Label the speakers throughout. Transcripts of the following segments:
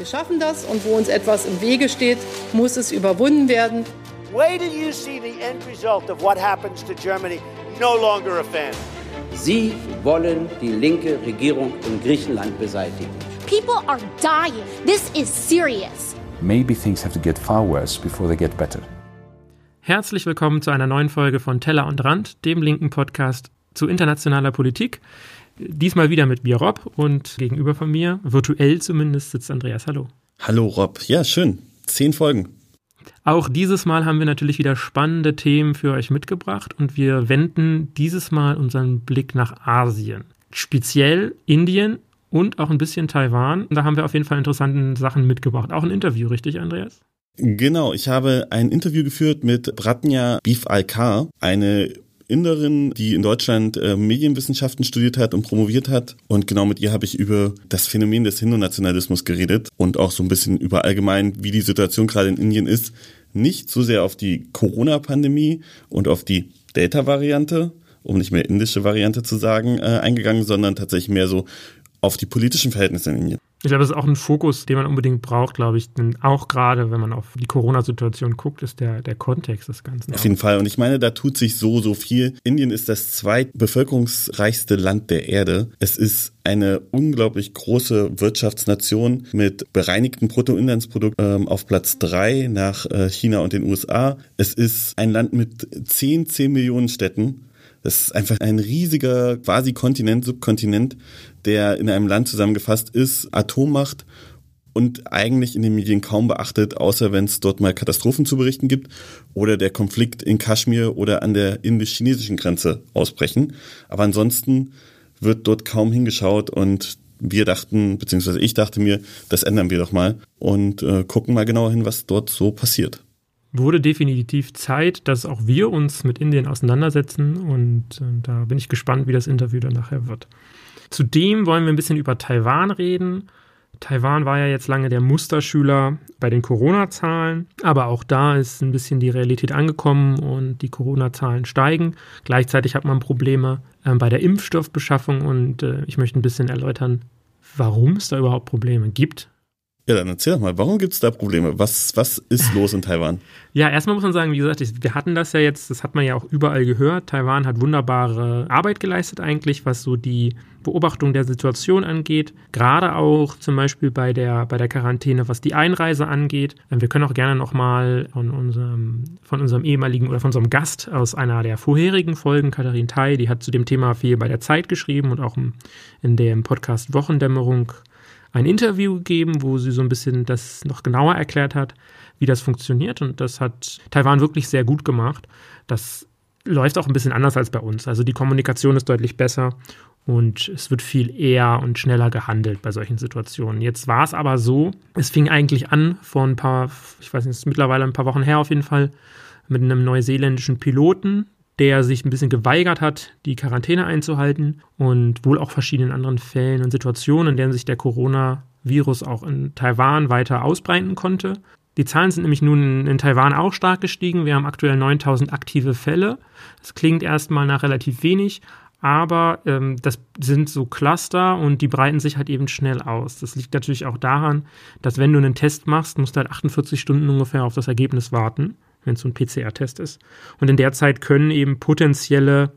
Speaker 1: Wir schaffen das und wo uns etwas im Wege steht, muss es überwunden werden.
Speaker 2: Wait till you see the end result of what happens to Germany. No longer a fan.
Speaker 3: Sie wollen die linke Regierung in Griechenland beseitigen.
Speaker 4: People are dying. This is serious.
Speaker 5: Maybe things have to get far worse before they get better.
Speaker 6: Herzlich willkommen zu einer neuen Folge von Teller und Rand, dem linken Podcast zu internationaler Politik. Diesmal wieder mit mir, Rob, und gegenüber von mir, virtuell zumindest, sitzt Andreas. Hallo.
Speaker 7: Hallo, Rob. Ja, schön. Zehn Folgen.
Speaker 6: Auch dieses Mal haben wir natürlich wieder spannende Themen für euch mitgebracht und wir wenden dieses Mal unseren Blick nach Asien. Speziell Indien und auch ein bisschen Taiwan. Da haben wir auf jeden Fall interessante Sachen mitgebracht. Auch ein Interview, richtig, Andreas?
Speaker 7: Genau, ich habe ein Interview geführt mit Bratnya Beef Alkar, eine Inderin, die in Deutschland äh, Medienwissenschaften studiert hat und promoviert hat. Und genau mit ihr habe ich über das Phänomen des Hindu-Nationalismus geredet und auch so ein bisschen über allgemein, wie die Situation gerade in Indien ist. Nicht so sehr auf die Corona-Pandemie und auf die Delta-Variante, um nicht mehr indische Variante zu sagen, äh, eingegangen, sondern tatsächlich mehr so auf die politischen Verhältnisse in Indien.
Speaker 6: Ich glaube, das ist auch ein Fokus, den man unbedingt braucht, glaube ich. Denn auch gerade, wenn man auf die Corona-Situation guckt, ist der, der Kontext des Ganzen.
Speaker 7: Auf jeden Fall. Und ich meine, da tut sich so, so viel. Indien ist das zweitbevölkerungsreichste Land der Erde. Es ist eine unglaublich große Wirtschaftsnation mit bereinigtem Bruttoinlandsprodukt ähm, auf Platz drei nach äh, China und den USA. Es ist ein Land mit 10, 10 Millionen Städten. Das ist einfach ein riesiger quasi Kontinent, Subkontinent, der in einem Land zusammengefasst ist, Atommacht und eigentlich in den Medien kaum beachtet, außer wenn es dort mal Katastrophen zu berichten gibt oder der Konflikt in Kaschmir oder an der indisch-chinesischen Grenze ausbrechen. Aber ansonsten wird dort kaum hingeschaut und wir dachten, beziehungsweise ich dachte mir, das ändern wir doch mal und äh, gucken mal genauer hin, was dort so passiert
Speaker 6: wurde definitiv Zeit, dass auch wir uns mit Indien auseinandersetzen und äh, da bin ich gespannt, wie das Interview dann nachher wird. Zudem wollen wir ein bisschen über Taiwan reden. Taiwan war ja jetzt lange der Musterschüler bei den Corona-Zahlen, aber auch da ist ein bisschen die Realität angekommen und die Corona-Zahlen steigen. Gleichzeitig hat man Probleme äh, bei der Impfstoffbeschaffung und äh, ich möchte ein bisschen erläutern, warum es da überhaupt Probleme gibt
Speaker 7: ja, dann erzähl doch mal, warum gibt es da Probleme? Was, was ist los in Taiwan?
Speaker 6: Ja, erstmal muss man sagen, wie gesagt, wir hatten das ja jetzt, das hat man ja auch überall gehört. Taiwan hat wunderbare Arbeit geleistet eigentlich, was so die Beobachtung der Situation angeht. Gerade auch zum Beispiel bei der, bei der Quarantäne, was die Einreise angeht. Wir können auch gerne nochmal von unserem, von unserem ehemaligen oder von unserem Gast aus einer der vorherigen Folgen, Katharin Tai, die hat zu dem Thema viel bei der Zeit geschrieben und auch in dem Podcast Wochendämmerung ein Interview gegeben, wo sie so ein bisschen das noch genauer erklärt hat, wie das funktioniert. Und das hat Taiwan wirklich sehr gut gemacht. Das läuft auch ein bisschen anders als bei uns. Also die Kommunikation ist deutlich besser und es wird viel eher und schneller gehandelt bei solchen Situationen. Jetzt war es aber so, es fing eigentlich an vor ein paar, ich weiß nicht, es ist mittlerweile ein paar Wochen her auf jeden Fall, mit einem neuseeländischen Piloten, der sich ein bisschen geweigert hat, die Quarantäne einzuhalten und wohl auch verschiedenen anderen Fällen und Situationen, in denen sich der Coronavirus auch in Taiwan weiter ausbreiten konnte. Die Zahlen sind nämlich nun in Taiwan auch stark gestiegen. Wir haben aktuell 9000 aktive Fälle. Das klingt erstmal nach relativ wenig, aber ähm, das sind so Cluster und die breiten sich halt eben schnell aus. Das liegt natürlich auch daran, dass wenn du einen Test machst, musst du halt 48 Stunden ungefähr auf das Ergebnis warten wenn es so ein PCR-Test ist. Und in der Zeit können eben potenzielle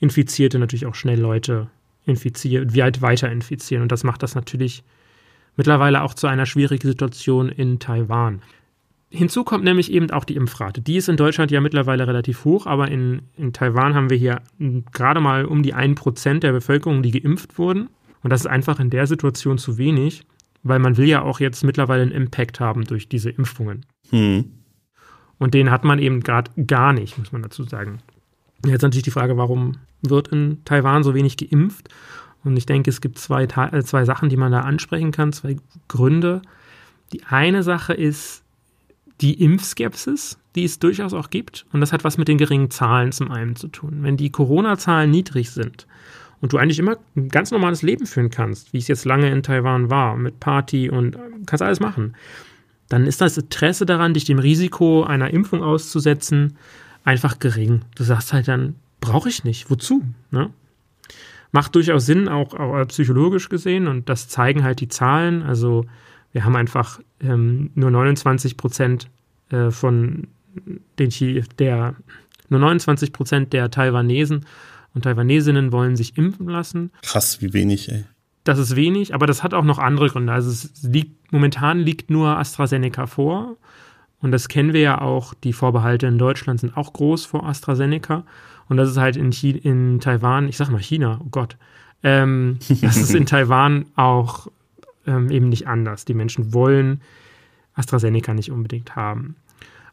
Speaker 6: Infizierte natürlich auch schnell Leute infizieren, weit weiter infizieren. Und das macht das natürlich mittlerweile auch zu einer schwierigen Situation in Taiwan. Hinzu kommt nämlich eben auch die Impfrate. Die ist in Deutschland ja mittlerweile relativ hoch, aber in, in Taiwan haben wir hier gerade mal um die 1% der Bevölkerung, die geimpft wurden. Und das ist einfach in der Situation zu wenig, weil man will ja auch jetzt mittlerweile einen Impact haben durch diese Impfungen. Hm. Und den hat man eben gerade gar nicht, muss man dazu sagen. Jetzt natürlich die Frage, warum wird in Taiwan so wenig geimpft? Und ich denke, es gibt zwei, äh, zwei Sachen, die man da ansprechen kann, zwei Gründe. Die eine Sache ist die Impfskepsis, die es durchaus auch gibt. Und das hat was mit den geringen Zahlen zum einen zu tun. Wenn die Corona-Zahlen niedrig sind und du eigentlich immer ein ganz normales Leben führen kannst, wie es jetzt lange in Taiwan war, mit Party und äh, kannst alles machen, dann ist das Interesse daran, dich dem Risiko einer Impfung auszusetzen, einfach gering. Du sagst halt dann, brauche ich nicht, wozu? Ne? Macht durchaus Sinn, auch, auch, psychologisch gesehen, und das zeigen halt die Zahlen. Also Wir haben einfach ähm, nur 29 Prozent äh, von den Chi der nur 29 Prozent der Taiwanesen und Taiwanesinnen wollen sich impfen lassen.
Speaker 7: Krass, wie wenig, ey.
Speaker 6: Das ist wenig, aber das hat auch noch andere Gründe. Also es liegt, momentan liegt nur AstraZeneca vor. Und das kennen wir ja auch. Die Vorbehalte in Deutschland sind auch groß vor AstraZeneca. Und das ist halt in, Chi in Taiwan, ich sag mal China, oh Gott. Ähm, das ist in Taiwan auch ähm, eben nicht anders. Die Menschen wollen AstraZeneca nicht unbedingt haben.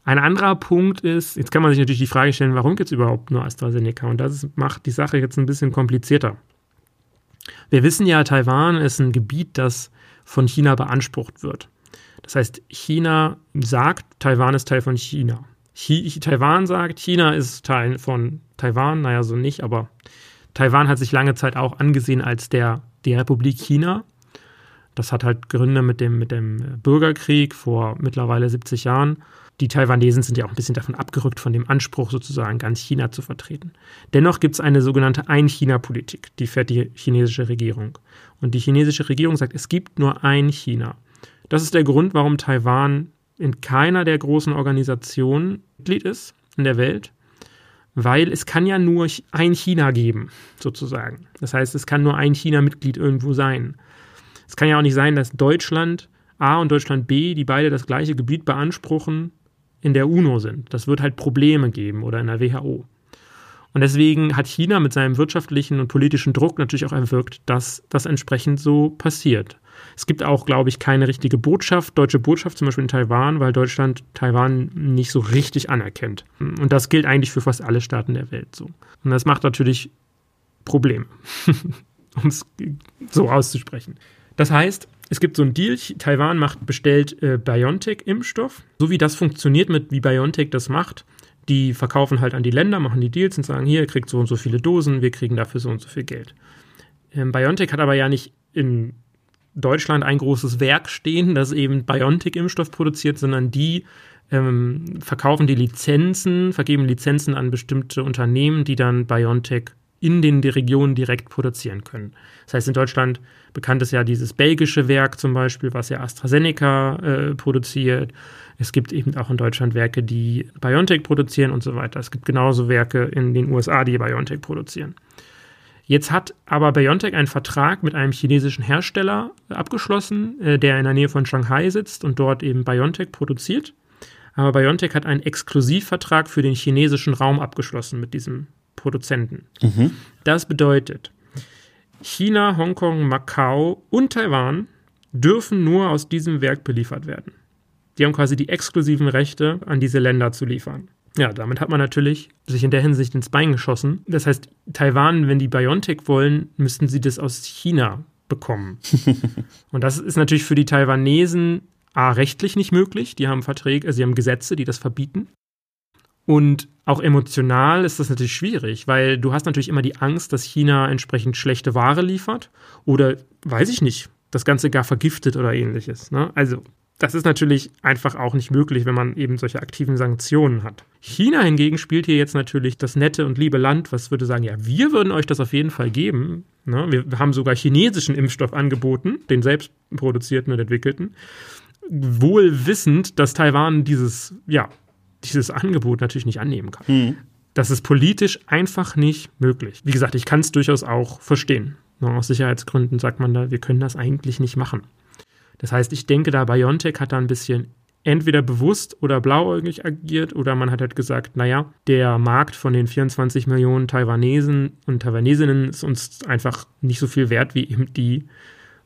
Speaker 6: Ein anderer Punkt ist, jetzt kann man sich natürlich die Frage stellen, warum gibt es überhaupt nur AstraZeneca? Und das macht die Sache jetzt ein bisschen komplizierter. Wir wissen ja, Taiwan ist ein Gebiet, das von China beansprucht wird. Das heißt, China sagt, Taiwan ist Teil von China. Chi Taiwan sagt, China ist Teil von Taiwan, naja, so nicht, aber Taiwan hat sich lange Zeit auch angesehen als der, die Republik China. Das hat halt Gründe mit dem, mit dem Bürgerkrieg vor mittlerweile 70 Jahren die Taiwanesen sind ja auch ein bisschen davon abgerückt, von dem Anspruch sozusagen ganz China zu vertreten. Dennoch gibt es eine sogenannte Ein-China-Politik, die fährt die chinesische Regierung. Und die chinesische Regierung sagt, es gibt nur ein China. Das ist der Grund, warum Taiwan in keiner der großen Organisationen Mitglied ist in der Welt, weil es kann ja nur ein China geben, sozusagen. Das heißt, es kann nur ein China-Mitglied irgendwo sein. Es kann ja auch nicht sein, dass Deutschland A und Deutschland B, die beide das gleiche Gebiet beanspruchen, in der UNO sind. Das wird halt Probleme geben oder in der WHO. Und deswegen hat China mit seinem wirtschaftlichen und politischen Druck natürlich auch erwirkt, dass das entsprechend so passiert. Es gibt auch, glaube ich, keine richtige Botschaft, deutsche Botschaft zum Beispiel in Taiwan, weil Deutschland Taiwan nicht so richtig anerkennt. Und das gilt eigentlich für fast alle Staaten der Welt so. Und das macht natürlich Probleme, um es so auszusprechen. Das heißt, es gibt so einen Deal, Taiwan macht, bestellt äh, BioNTech-Impfstoff. So wie das funktioniert, mit wie BioNTech das macht, die verkaufen halt an die Länder, machen die Deals und sagen, hier, ihr kriegt so und so viele Dosen, wir kriegen dafür so und so viel Geld. Ähm, BioNTech hat aber ja nicht in Deutschland ein großes Werk stehen, das eben BioNTech-Impfstoff produziert, sondern die ähm, verkaufen die Lizenzen, vergeben Lizenzen an bestimmte Unternehmen, die dann BioNTech in den Regionen direkt produzieren können. Das heißt, in Deutschland bekannt ist ja dieses belgische Werk zum Beispiel, was ja AstraZeneca äh, produziert. Es gibt eben auch in Deutschland Werke, die BioNTech produzieren und so weiter. Es gibt genauso Werke in den USA, die BioNTech produzieren. Jetzt hat aber BioNTech einen Vertrag mit einem chinesischen Hersteller abgeschlossen, äh, der in der Nähe von Shanghai sitzt und dort eben BioNTech produziert. Aber BioNTech hat einen Exklusivvertrag für den chinesischen Raum abgeschlossen mit diesem Produzenten. Mhm. Das bedeutet, China, Hongkong, Macau und Taiwan dürfen nur aus diesem Werk beliefert werden. Die haben quasi die exklusiven Rechte, an diese Länder zu liefern. Ja, damit hat man natürlich sich in der Hinsicht ins Bein geschossen. Das heißt, Taiwan, wenn die Biontech wollen, müssten sie das aus China bekommen. und das ist natürlich für die Taiwanesen A, rechtlich nicht möglich. Die haben Verträge, also sie haben Gesetze, die das verbieten. Und auch emotional ist das natürlich schwierig, weil du hast natürlich immer die Angst, dass China entsprechend schlechte Ware liefert oder, weiß ich nicht, das Ganze gar vergiftet oder ähnliches. Ne? Also das ist natürlich einfach auch nicht möglich, wenn man eben solche aktiven Sanktionen hat. China hingegen spielt hier jetzt natürlich das nette und liebe Land, was würde sagen, ja, wir würden euch das auf jeden Fall geben. Ne? Wir haben sogar chinesischen Impfstoff angeboten, den selbst produzierten und entwickelten. Wohl wissend, dass Taiwan dieses, ja, dieses Angebot natürlich nicht annehmen kann. Mhm. Das ist politisch einfach nicht möglich. Wie gesagt, ich kann es durchaus auch verstehen. Nur aus Sicherheitsgründen sagt man da, wir können das eigentlich nicht machen. Das heißt, ich denke da, BioNTech hat da ein bisschen entweder bewusst oder blauäugig agiert oder man hat halt gesagt, naja, der Markt von den 24 Millionen Taiwanesen und Taiwanesinnen ist uns einfach nicht so viel wert wie eben die,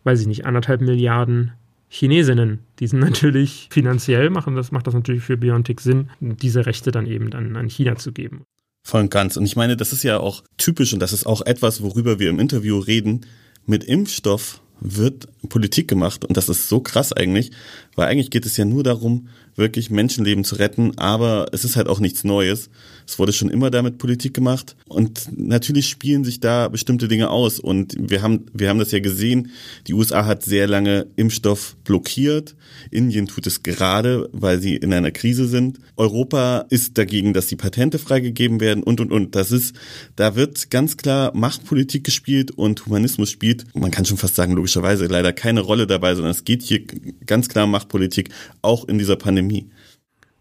Speaker 6: weiß ich nicht, anderthalb Milliarden Chinesinnen. Die sind natürlich finanziell, machen das, macht das natürlich für Biontech Sinn, diese Rechte dann eben dann an China zu geben.
Speaker 7: Voll und ganz. Und ich meine, das ist ja auch typisch und das ist auch etwas, worüber wir im Interview reden. Mit Impfstoff wird Politik gemacht und das ist so krass eigentlich, weil eigentlich geht es ja nur darum, wirklich Menschenleben zu retten, aber es ist halt auch nichts Neues. Es wurde schon immer damit Politik gemacht und natürlich spielen sich da bestimmte Dinge aus und wir haben, wir haben das ja gesehen. Die USA hat sehr lange Impfstoff blockiert. Indien tut es gerade, weil sie in einer Krise sind. Europa ist dagegen, dass die Patente freigegeben werden und, und, und. Das ist, da wird ganz klar Machtpolitik gespielt und Humanismus spielt, man kann schon fast sagen, logischerweise leider keine Rolle dabei, sondern es geht hier ganz klar Machtpolitik, auch in dieser Pandemie.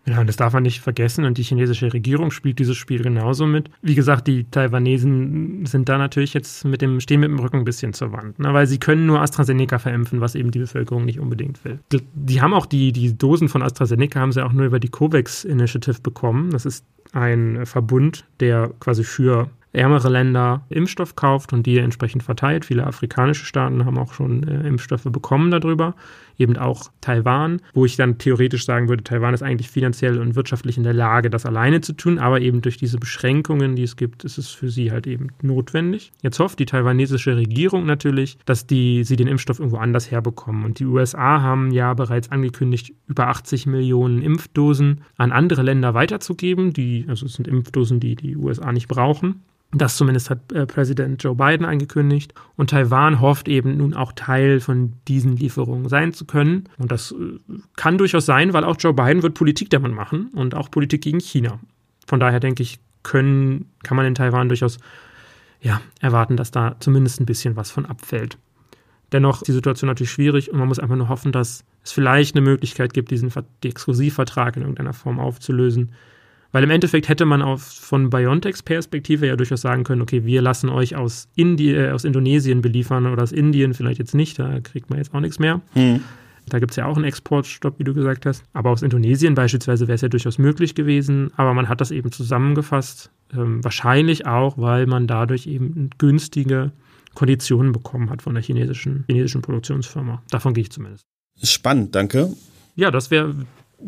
Speaker 6: Und das darf man nicht vergessen. Und die chinesische Regierung spielt dieses Spiel genauso mit. Wie gesagt, die Taiwanesen sind da natürlich jetzt mit dem, stehen mit dem Rücken ein bisschen zur Wand, ne? weil sie können nur AstraZeneca verimpfen, was eben die Bevölkerung nicht unbedingt will. Die haben auch die, die Dosen von AstraZeneca haben sie auch nur über die COVAX Initiative bekommen. Das ist ein Verbund, der quasi für ärmere Länder Impfstoff kauft und die entsprechend verteilt. Viele afrikanische Staaten haben auch schon äh, Impfstoffe bekommen darüber, eben auch Taiwan, wo ich dann theoretisch sagen würde, Taiwan ist eigentlich finanziell und wirtschaftlich in der Lage, das alleine zu tun, aber eben durch diese Beschränkungen, die es gibt, ist es für sie halt eben notwendig. Jetzt hofft die taiwanesische Regierung natürlich, dass die, sie den Impfstoff irgendwo anders herbekommen. Und die USA haben ja bereits angekündigt, über 80 Millionen Impfdosen an andere Länder weiterzugeben. Die, also es sind Impfdosen, die die USA nicht brauchen. Das zumindest hat äh, Präsident Joe Biden angekündigt. Und Taiwan hofft eben nun auch Teil von diesen Lieferungen sein zu können. Und das äh, kann durchaus sein, weil auch Joe Biden wird Politik damit machen und auch Politik gegen China. Von daher denke ich, können, kann man in Taiwan durchaus ja, erwarten, dass da zumindest ein bisschen was von abfällt. Dennoch ist die Situation natürlich schwierig und man muss einfach nur hoffen, dass es vielleicht eine Möglichkeit gibt, diesen Exklusivvertrag in irgendeiner Form aufzulösen weil im Endeffekt hätte man auf, von BioNTechs Perspektive ja durchaus sagen können, okay, wir lassen euch aus, Indi äh, aus Indonesien beliefern oder aus Indien vielleicht jetzt nicht, da kriegt man jetzt auch nichts mehr. Hm. Da gibt es ja auch einen Exportstopp, wie du gesagt hast. Aber aus Indonesien beispielsweise wäre es ja durchaus möglich gewesen. Aber man hat das eben zusammengefasst. Ähm, wahrscheinlich auch, weil man dadurch eben günstige Konditionen bekommen hat von der chinesischen, chinesischen Produktionsfirma. Davon gehe ich zumindest.
Speaker 7: Spannend, danke.
Speaker 6: Ja, das wäre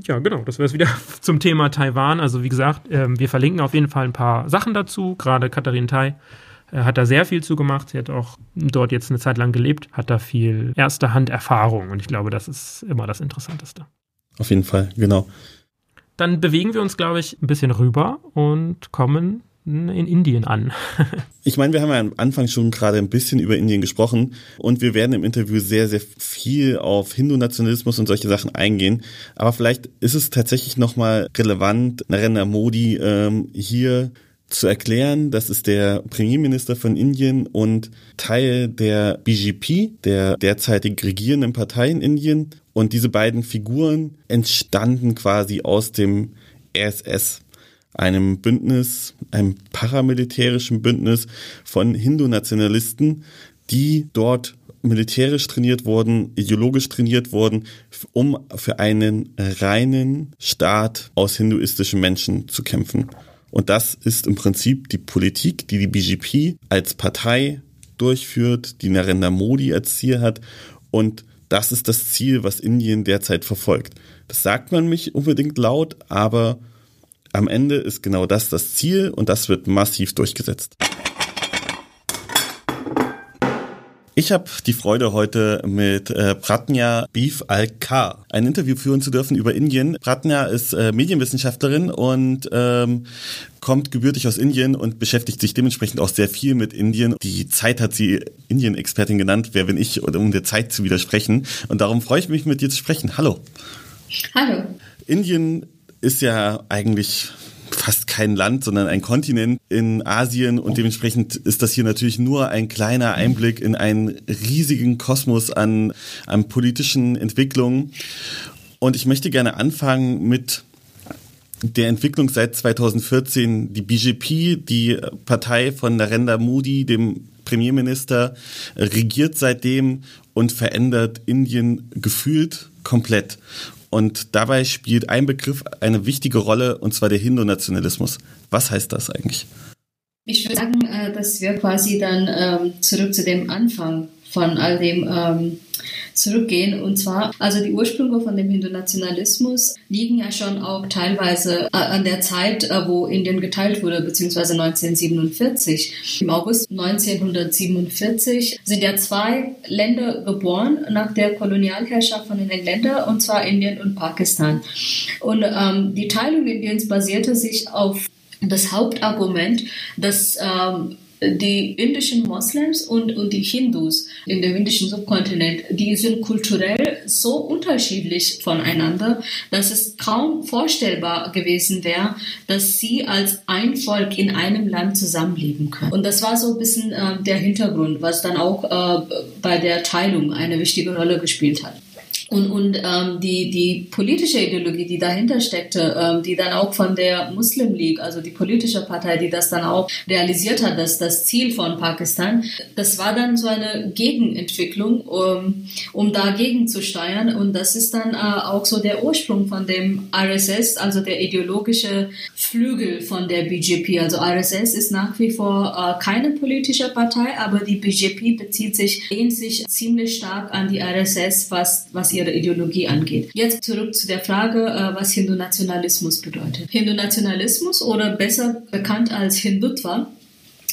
Speaker 6: ja, genau, das wäre es wieder zum Thema Taiwan. Also wie gesagt, ähm, wir verlinken auf jeden Fall ein paar Sachen dazu. Gerade Katharin Tai äh, hat da sehr viel zu gemacht. Sie hat auch dort jetzt eine Zeit lang gelebt, hat da viel erste Hand Erfahrung und ich glaube, das ist immer das Interessanteste.
Speaker 7: Auf jeden Fall, genau.
Speaker 6: Dann bewegen wir uns, glaube ich, ein bisschen rüber und kommen in Indien an.
Speaker 7: ich meine, wir haben ja am Anfang schon gerade ein bisschen über Indien gesprochen und wir werden im Interview sehr, sehr viel auf Hindu-Nationalismus und solche Sachen eingehen. Aber vielleicht ist es tatsächlich nochmal relevant, Narendra Modi ähm, hier zu erklären. Das ist der Premierminister von Indien und Teil der BGP, der derzeitig regierenden Partei in Indien. Und diese beiden Figuren entstanden quasi aus dem RSS einem Bündnis, einem paramilitärischen Bündnis von Hindu-Nationalisten, die dort militärisch trainiert wurden, ideologisch trainiert wurden, um für einen reinen Staat aus hinduistischen Menschen zu kämpfen. Und das ist im Prinzip die Politik, die die BGP als Partei durchführt, die Narendra Modi als Ziel hat. Und das ist das Ziel, was Indien derzeit verfolgt. Das sagt man nicht unbedingt laut, aber am Ende ist genau das das Ziel und das wird massiv durchgesetzt. Ich habe die Freude, heute mit äh, Pratnya Beef Al-Kar ein Interview führen zu dürfen über Indien. Pratnya ist äh, Medienwissenschaftlerin und ähm, kommt gebürtig aus Indien und beschäftigt sich dementsprechend auch sehr viel mit Indien. Die Zeit hat sie Indien-Expertin genannt. Wer bin ich, um der Zeit zu widersprechen? Und darum freue ich mich, mit dir zu sprechen. Hallo.
Speaker 8: Hallo.
Speaker 7: Indien ist ja eigentlich fast kein Land, sondern ein Kontinent in Asien und dementsprechend ist das hier natürlich nur ein kleiner Einblick in einen riesigen Kosmos an, an politischen Entwicklungen. Und ich möchte gerne anfangen mit der Entwicklung seit 2014. Die BJP, die Partei von Narendra Modi, dem Premierminister, regiert seitdem und verändert Indien gefühlt komplett. Und dabei spielt ein Begriff eine wichtige Rolle, und zwar der Hindu-Nationalismus. Was heißt das eigentlich?
Speaker 8: Ich würde sagen, äh, dass wir quasi dann ähm, zurück zu dem Anfang von all dem ähm, zurückgehen. Und zwar, also die Ursprünge von dem Hindu-Nationalismus liegen ja schon auch teilweise äh, an der Zeit, äh, wo Indien geteilt wurde, beziehungsweise 1947. Im August 1947 sind ja zwei Länder geboren nach der Kolonialherrschaft von den Engländern, und zwar Indien und Pakistan. Und ähm, die Teilung Indiens basierte sich auf das Hauptargument, dass ähm, die indischen Moslems und, und die Hindus in dem indischen Subkontinent, die sind kulturell so unterschiedlich voneinander, dass es kaum vorstellbar gewesen wäre, dass sie als ein Volk in einem Land zusammenleben können. Und das war so ein bisschen äh, der Hintergrund, was dann auch äh, bei der Teilung eine wichtige Rolle gespielt hat. Und, und ähm, die, die politische Ideologie, die dahinter steckte, ähm, die dann auch von der Muslim League, also die politische Partei, die das dann auch realisiert hat, dass das Ziel von Pakistan, das war dann so eine Gegenentwicklung, um, um dagegen zu steuern. Und das ist dann äh, auch so der Ursprung von dem RSS, also der ideologische Flügel von der BJP. Also RSS ist nach wie vor äh, keine politische Partei, aber die BJP bezieht sich, lehnt sich ziemlich stark an die RSS, was, was ihr ihre Ideologie angeht. Jetzt zurück zu der Frage, äh, was Hindu-Nationalismus bedeutet. Hindu-Nationalismus oder besser bekannt als Hindutva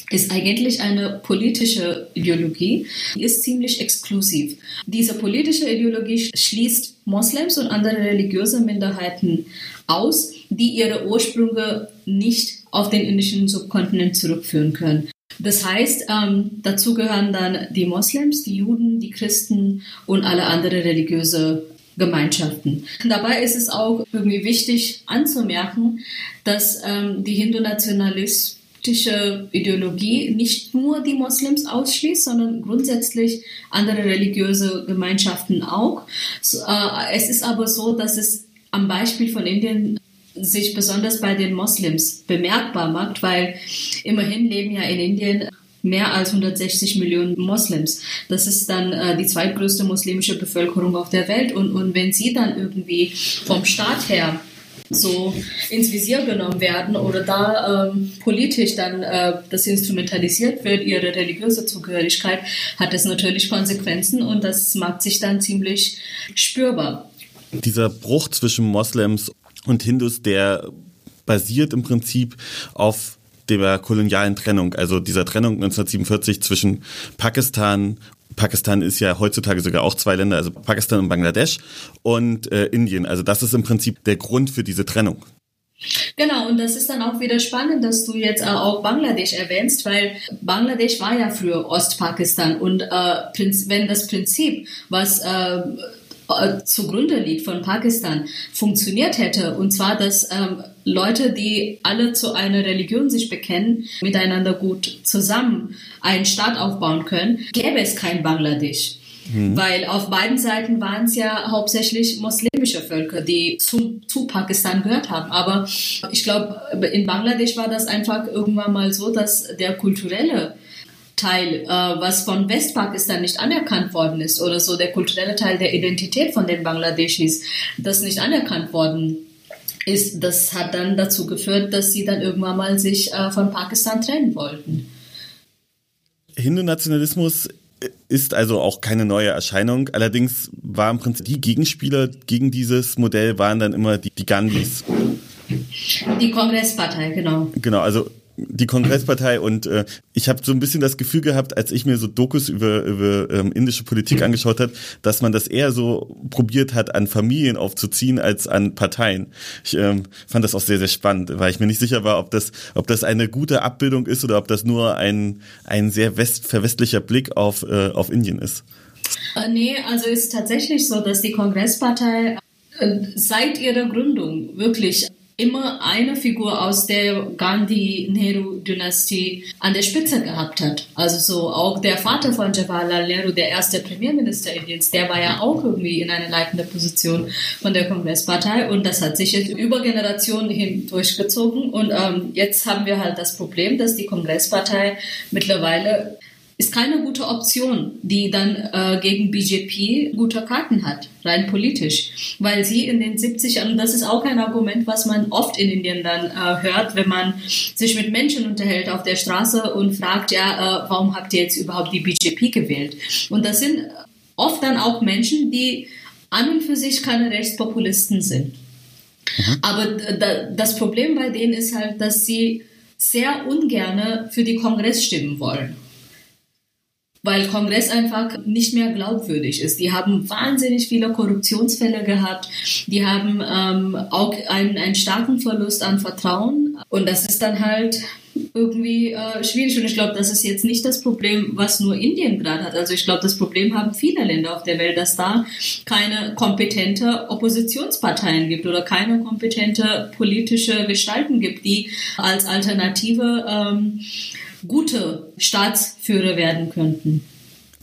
Speaker 8: ist eigentlich eine politische Ideologie, die ist ziemlich exklusiv. Diese politische Ideologie schließt Moslems und andere religiöse Minderheiten aus, die ihre Ursprünge nicht auf den indischen Subkontinent zurückführen können. Das heißt, ähm, dazu gehören dann die Moslems, die Juden, die Christen und alle anderen religiöse Gemeinschaften. Dabei ist es auch irgendwie wichtig anzumerken, dass ähm, die hindu-nationalistische Ideologie nicht nur die Moslems ausschließt, sondern grundsätzlich andere religiöse Gemeinschaften auch. So, äh, es ist aber so, dass es am Beispiel von Indien sich besonders bei den Moslems bemerkbar macht, weil immerhin leben ja in Indien mehr als 160 Millionen Moslems. Das ist dann äh, die zweitgrößte muslimische Bevölkerung auf der Welt. Und, und wenn sie dann irgendwie vom Staat her so ins Visier genommen werden oder da ähm, politisch dann äh, das instrumentalisiert wird, ihre religiöse Zugehörigkeit, hat es natürlich Konsequenzen und das macht sich dann ziemlich spürbar.
Speaker 7: Dieser Bruch zwischen Moslems und Hindus, der basiert im Prinzip auf der kolonialen Trennung, also dieser Trennung 1947 zwischen Pakistan Pakistan ist ja heutzutage sogar auch zwei Länder, also Pakistan und Bangladesch und äh, Indien. Also das ist im Prinzip der Grund für diese Trennung.
Speaker 8: Genau, und das ist dann auch wieder spannend, dass du jetzt äh, auch Bangladesch erwähnst, weil Bangladesch war ja früher Ostpakistan und äh, wenn das Prinzip, was äh, äh, zugrunde liegt von Pakistan, funktioniert hätte. Und zwar, dass ähm, Leute, die alle zu einer Religion sich bekennen, miteinander gut zusammen einen Staat aufbauen können, gäbe es kein Bangladesch. Mhm. Weil auf beiden Seiten waren es ja hauptsächlich muslimische Völker, die zu, zu Pakistan gehört haben. Aber ich glaube, in Bangladesch war das einfach irgendwann mal so, dass der kulturelle Teil, äh, was von Westpakistan nicht anerkannt worden ist oder so, der kulturelle Teil der Identität von den Bangladeschis, das nicht anerkannt worden ist, das hat dann dazu geführt, dass sie dann irgendwann mal sich äh, von Pakistan trennen wollten.
Speaker 7: Hindu-Nationalismus ist also auch keine neue Erscheinung. Allerdings war im Prinzip die Gegenspieler gegen dieses Modell waren dann immer die, die Gandhis.
Speaker 8: Die Kongresspartei, genau.
Speaker 7: Genau, also die Kongresspartei und äh, ich habe so ein bisschen das Gefühl gehabt, als ich mir so Dokus über, über ähm, indische Politik angeschaut habe, dass man das eher so probiert hat, an Familien aufzuziehen als an Parteien. Ich ähm, fand das auch sehr, sehr spannend, weil ich mir nicht sicher war, ob das, ob das eine gute Abbildung ist oder ob das nur ein, ein sehr west, verwestlicher Blick auf, äh, auf Indien ist.
Speaker 8: Äh, nee, also ist tatsächlich so, dass die Kongresspartei äh, seit ihrer Gründung wirklich immer eine Figur aus der Gandhi-Nehru-Dynastie an der Spitze gehabt hat. Also so auch der Vater von Jawaharlal Nehru, der erste Premierminister Indiens, der war ja auch irgendwie in einer leitenden Position von der Kongresspartei und das hat sich jetzt über Generationen hin durchgezogen und ähm, jetzt haben wir halt das Problem, dass die Kongresspartei mittlerweile ist keine gute Option, die dann äh, gegen BJP gute Karten hat, rein politisch. Weil sie in den 70ern, und das ist auch ein Argument, was man oft in Indien dann äh, hört, wenn man sich mit Menschen unterhält auf der Straße und fragt, ja, äh, warum habt ihr jetzt überhaupt die BJP gewählt? Und das sind oft dann auch Menschen, die an und für sich keine Rechtspopulisten sind. Mhm. Aber das Problem bei denen ist halt, dass sie sehr ungerne für die Kongress stimmen wollen. Weil Kongress einfach nicht mehr glaubwürdig ist. Die haben wahnsinnig viele Korruptionsfälle gehabt. Die haben ähm, auch einen, einen starken Verlust an Vertrauen. Und das ist dann halt irgendwie äh, schwierig. Und ich glaube, das ist jetzt nicht das Problem, was nur Indien gerade hat. Also ich glaube, das Problem haben viele Länder auf der Welt, dass da keine kompetente Oppositionsparteien gibt oder keine kompetente politische Gestalten gibt, die als Alternative ähm, gute Staatsführer werden könnten.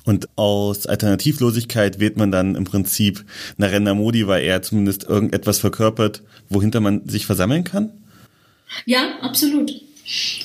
Speaker 7: Und aus Alternativlosigkeit wählt man dann im Prinzip Narendra Modi, weil er zumindest irgendetwas verkörpert, wohinter man sich versammeln kann?
Speaker 8: Ja, absolut.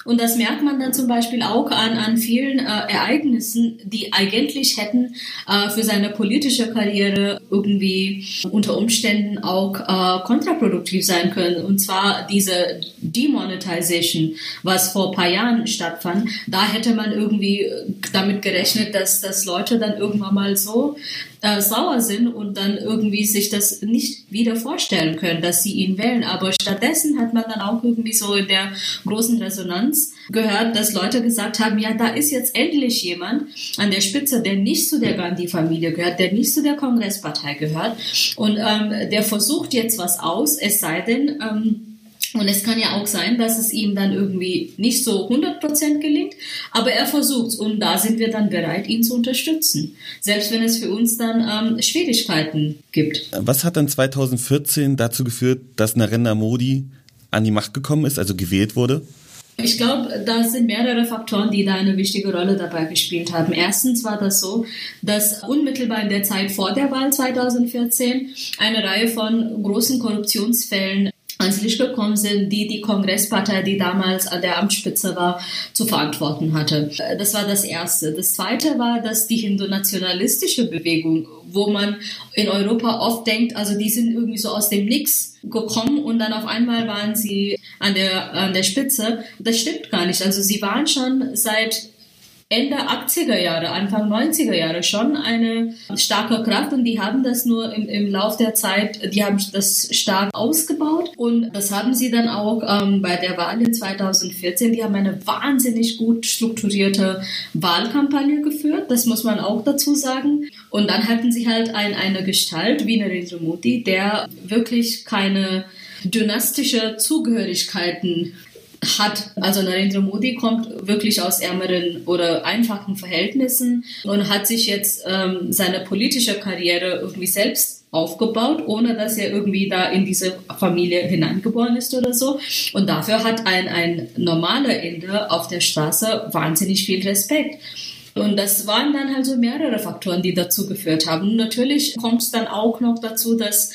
Speaker 8: Und das merkt man dann zum Beispiel auch an, an vielen äh, Ereignissen, die eigentlich hätten äh, für seine politische Karriere irgendwie unter Umständen auch äh, kontraproduktiv sein können. Und zwar diese Demonetization, was vor ein paar Jahren stattfand. Da hätte man irgendwie damit gerechnet, dass, dass Leute dann irgendwann mal so äh, sauer sind und dann irgendwie sich das nicht wieder vorstellen können, dass sie ihn wählen. Aber stattdessen hat man dann auch irgendwie so in der großen Resonanz gehört, dass Leute gesagt haben, ja, da ist jetzt endlich jemand an der Spitze, der nicht zu der Gandhi-Familie gehört, der nicht zu der Kongresspartei gehört und ähm, der versucht jetzt was aus, es sei denn, ähm, und es kann ja auch sein, dass es ihm dann irgendwie nicht so 100% gelingt, aber er versucht und da sind wir dann bereit, ihn zu unterstützen. Selbst wenn es für uns dann ähm, Schwierigkeiten gibt.
Speaker 7: Was hat dann 2014 dazu geführt, dass Narendra Modi an die Macht gekommen ist, also gewählt wurde?
Speaker 8: Ich glaube, da sind mehrere Faktoren, die da eine wichtige Rolle dabei gespielt haben. Erstens war das so, dass unmittelbar in der Zeit vor der Wahl 2014 eine Reihe von großen Korruptionsfällen ans Licht gekommen sind, die die Kongresspartei, die damals an der Amtsspitze war, zu verantworten hatte. Das war das Erste. Das Zweite war, dass die hindu-nationalistische Bewegung, wo man in Europa oft denkt, also die sind irgendwie so aus dem Nix gekommen und dann auf einmal waren sie an der, an der Spitze. Das stimmt gar nicht. Also sie waren schon seit Ende 80er Jahre, Anfang 90er Jahre schon eine starke Kraft und die haben das nur im, im Lauf der Zeit, die haben das stark ausgebaut und das haben sie dann auch ähm, bei der Wahl in 2014, die haben eine wahnsinnig gut strukturierte Wahlkampagne geführt, das muss man auch dazu sagen. Und dann hatten sie halt ein, eine Gestalt wie Narendra Modi, der wirklich keine dynastische Zugehörigkeiten hat. Also Narendra Modi kommt wirklich aus ärmeren oder einfachen Verhältnissen und hat sich jetzt ähm, seine politische Karriere irgendwie selbst aufgebaut, ohne dass er irgendwie da in diese Familie hineingeboren ist oder so. Und dafür hat ein, ein normaler Inder auf der Straße wahnsinnig viel Respekt. Und das waren dann also mehrere Faktoren, die dazu geführt haben. Natürlich kommt es dann auch noch dazu, dass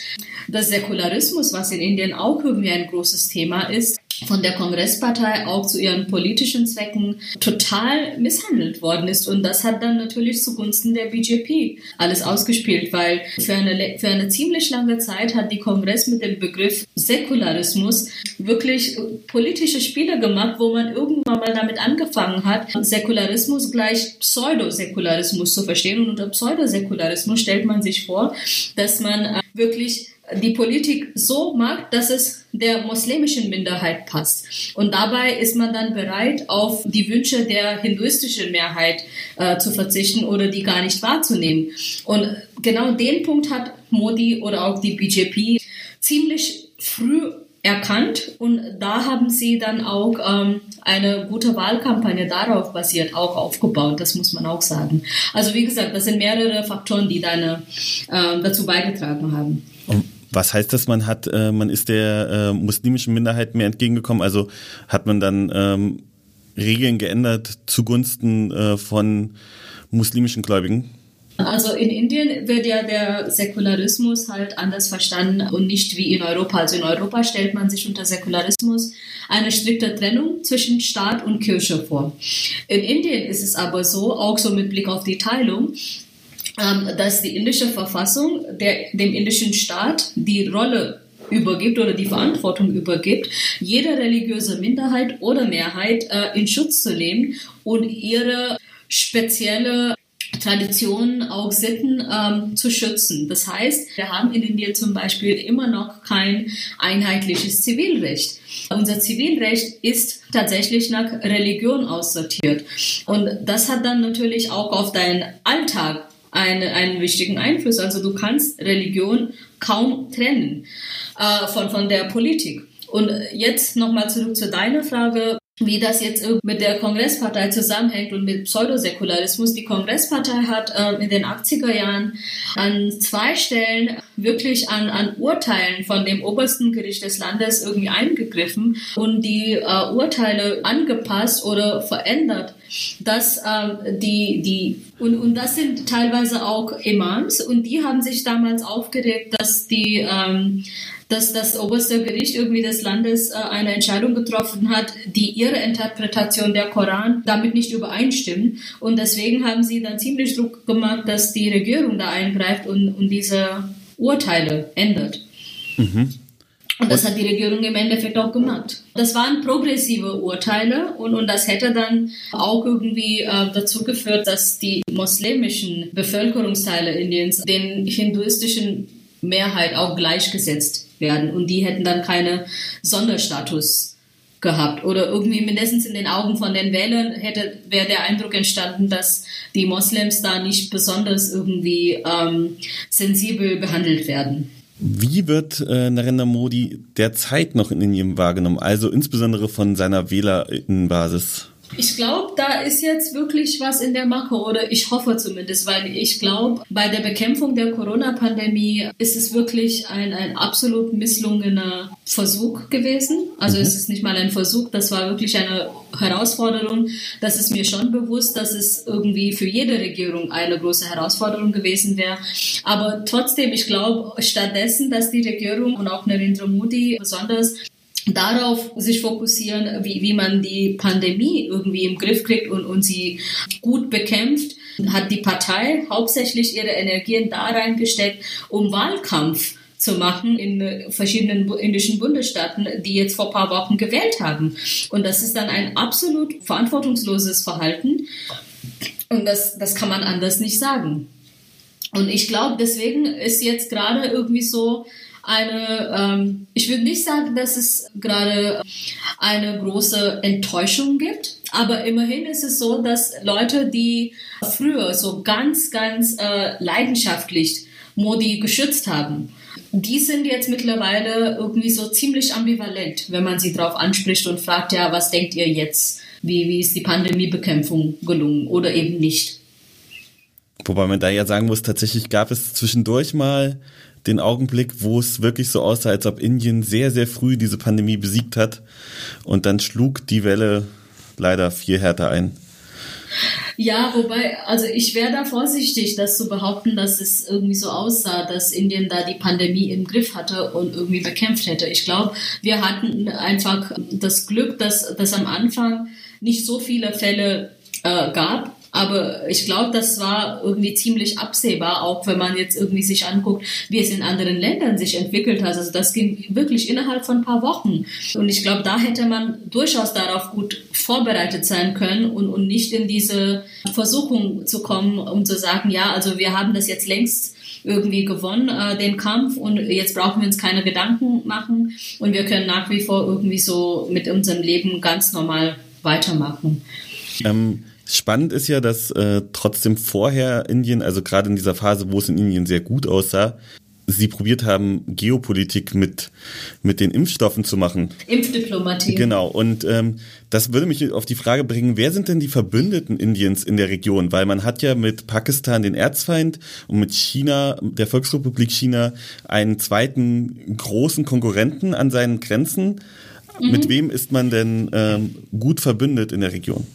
Speaker 8: der Säkularismus, was in Indien auch irgendwie ein großes Thema ist, von der Kongresspartei auch zu ihren politischen Zwecken total misshandelt worden ist. Und das hat dann natürlich zugunsten der BJP alles ausgespielt, weil für eine, für eine ziemlich lange Zeit hat die Kongress mit dem Begriff Säkularismus wirklich politische Spiele gemacht, wo man irgendwann mal damit angefangen hat, Säkularismus gleich Pseudosäkularismus zu verstehen. Und unter Pseudosäkularismus stellt man sich vor, dass man äh, wirklich die Politik so macht, dass es der muslimischen Minderheit passt. Und dabei ist man dann bereit, auf die Wünsche der hinduistischen Mehrheit äh, zu verzichten oder die gar nicht wahrzunehmen. Und genau den Punkt hat Modi oder auch die BJP ziemlich früh erkannt und da haben sie dann auch ähm, eine gute Wahlkampagne darauf basiert auch aufgebaut, das muss man auch sagen. Also wie gesagt, das sind mehrere Faktoren, die deine, äh, dazu beigetragen haben.
Speaker 7: Was heißt das, man hat, äh, man ist der äh, muslimischen Minderheit mehr entgegengekommen? Also hat man dann ähm, Regeln geändert zugunsten äh, von muslimischen Gläubigen?
Speaker 8: Also in Indien wird ja der Säkularismus halt anders verstanden und nicht wie in Europa. Also in Europa stellt man sich unter Säkularismus eine strikte Trennung zwischen Staat und Kirche vor. In Indien ist es aber so, auch so mit Blick auf die Teilung, dass die indische Verfassung der, dem indischen Staat die Rolle übergibt oder die Verantwortung übergibt, jede religiöse Minderheit oder Mehrheit äh, in Schutz zu nehmen und ihre spezielle Traditionen, auch Sitten ähm, zu schützen. Das heißt, wir haben in Indien zum Beispiel immer noch kein einheitliches Zivilrecht. Unser Zivilrecht ist tatsächlich nach Religion aussortiert. Und das hat dann natürlich auch auf deinen Alltag einen, einen wichtigen Einfluss. Also du kannst Religion kaum trennen äh, von, von der Politik. Und jetzt nochmal zurück zu deiner Frage, wie das jetzt mit der Kongresspartei zusammenhängt und mit Pseudosäkularismus. Die Kongresspartei hat äh, in den 80er Jahren an zwei Stellen wirklich an, an Urteilen von dem obersten Gericht des Landes irgendwie eingegriffen und die äh, Urteile angepasst oder verändert, dass äh, die, die und, und das sind teilweise auch Imams und die haben sich damals aufgeregt, dass die ähm, dass das oberste Gericht irgendwie des Landes äh, eine Entscheidung getroffen hat, die ihre Interpretation der Koran damit nicht übereinstimmt. Und deswegen haben sie dann ziemlich Druck gemacht, dass die Regierung da eingreift und, und diese Urteile ändert. Mhm. Und das hat die Regierung im Endeffekt auch gemacht. Das waren progressive Urteile und, und das hätte dann auch irgendwie äh, dazu geführt, dass die muslimischen Bevölkerungsteile Indiens den hinduistischen Mehrheit auch gleichgesetzt werden und die hätten dann keine Sonderstatus gehabt oder irgendwie mindestens in den Augen von den Wählern hätte wäre der Eindruck entstanden, dass die Moslems da nicht besonders irgendwie ähm, sensibel behandelt werden.
Speaker 7: Wie wird äh, Narendra Modi derzeit noch in Indien wahrgenommen, also insbesondere von seiner Wählerinnenbasis?
Speaker 8: Ich glaube, da ist jetzt wirklich was in der Mache oder ich hoffe zumindest, weil ich glaube, bei der Bekämpfung der Corona-Pandemie ist es wirklich ein, ein absolut misslungener Versuch gewesen. Also mhm. es ist nicht mal ein Versuch, das war wirklich eine Herausforderung. Das ist mir schon bewusst, dass es irgendwie für jede Regierung eine große Herausforderung gewesen wäre. Aber trotzdem, ich glaube, stattdessen, dass die Regierung und auch Narendra Modi besonders darauf sich fokussieren, wie, wie man die Pandemie irgendwie im Griff kriegt und, und sie gut bekämpft, hat die Partei hauptsächlich ihre Energien da reingesteckt, um Wahlkampf zu machen in verschiedenen indischen Bundesstaaten, die jetzt vor paar Wochen gewählt haben. Und das ist dann ein absolut verantwortungsloses Verhalten. Und das, das kann man anders nicht sagen. Und ich glaube, deswegen ist jetzt gerade irgendwie so eine, ähm, ich würde nicht sagen, dass es gerade eine große Enttäuschung gibt, aber immerhin ist es so, dass Leute, die früher so ganz, ganz äh, leidenschaftlich Modi geschützt haben, die sind jetzt mittlerweile irgendwie so ziemlich ambivalent, wenn man sie darauf anspricht und fragt, ja, was denkt ihr jetzt? Wie, wie ist die Pandemiebekämpfung gelungen oder eben nicht?
Speaker 7: Wobei man da ja sagen muss, tatsächlich gab es zwischendurch mal den Augenblick, wo es wirklich so aussah, als ob Indien sehr, sehr früh diese Pandemie besiegt hat. Und dann schlug die Welle leider viel härter ein.
Speaker 8: Ja, wobei, also ich wäre da vorsichtig, das zu behaupten, dass es irgendwie so aussah, dass Indien da die Pandemie im Griff hatte und irgendwie bekämpft hätte. Ich glaube, wir hatten einfach das Glück, dass, dass am Anfang nicht so viele Fälle äh, gab aber ich glaube, das war irgendwie ziemlich absehbar, auch wenn man jetzt irgendwie sich anguckt, wie es in anderen Ländern sich entwickelt hat. Also das ging wirklich innerhalb von ein paar Wochen. Und ich glaube, da hätte man durchaus darauf gut vorbereitet sein können und, und nicht in diese Versuchung zu kommen und zu sagen, ja, also wir haben das jetzt längst irgendwie gewonnen, äh, den Kampf und jetzt brauchen wir uns keine Gedanken machen und wir können nach wie vor irgendwie so mit unserem Leben ganz normal weitermachen.
Speaker 7: Ähm Spannend ist ja, dass äh, trotzdem vorher Indien, also gerade in dieser Phase, wo es in Indien sehr gut aussah, sie probiert haben, Geopolitik mit, mit den Impfstoffen zu machen.
Speaker 8: Impfdiplomatie.
Speaker 7: Genau. Und ähm, das würde mich auf die Frage bringen, wer sind denn die Verbündeten Indiens in der Region? Weil man hat ja mit Pakistan den Erzfeind und mit China, der Volksrepublik China, einen zweiten großen Konkurrenten an seinen Grenzen. Mhm. Mit wem ist man denn ähm, gut verbündet in der Region?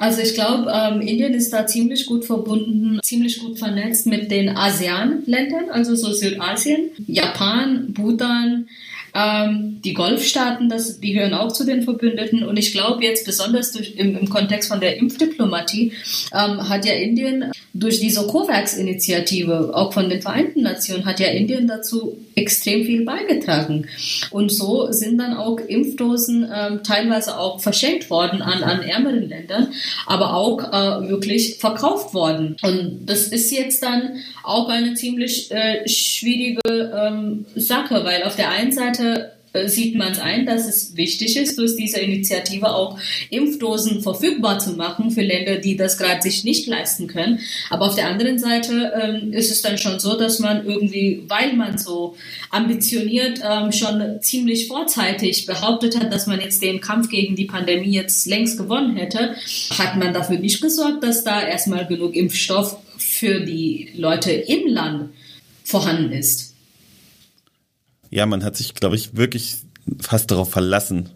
Speaker 8: Also ich glaube, ähm, Indien ist da ziemlich gut verbunden, ziemlich gut vernetzt mit den ASEAN-Ländern, also so Südasien, Japan, Bhutan, Ähm, die Golfstaaten, das, die gehören auch zu den Verbündeten. Und ich glaube jetzt besonders durch, im, im Kontext von der Impfdiplomatie ähm, hat ja Indien durch diese COVAX-Initiative, auch von den Vereinten Nationen, hat ja Indien dazu extrem viel beigetragen. Und so sind dann auch Impfdosen ähm, teilweise auch verschenkt worden an, an ärmeren Ländern, aber auch äh, wirklich verkauft worden. Und das ist jetzt dann auch eine ziemlich äh, schwierige ähm, Sache, weil auf der einen Seite äh, sieht man es ein, dass es wichtig ist, durch diese Initiative auch Impfdosen verfügbar zu machen für Länder, die das gerade sich nicht leisten können. Aber auf der anderen Seite ähm, ist es dann schon so, dass man irgendwie, weil man so ambitioniert ähm, schon ziemlich vorzeitig behauptet hat, dass man jetzt den Kampf gegen die Pandemie jetzt längst gewonnen hätte, hat man dafür nicht gesorgt, dass da erstmal genug Impfstoff für die Leute im Land vorhanden ist.
Speaker 7: Ja, man hat sich, glaube ich, wirklich fast darauf verlassen,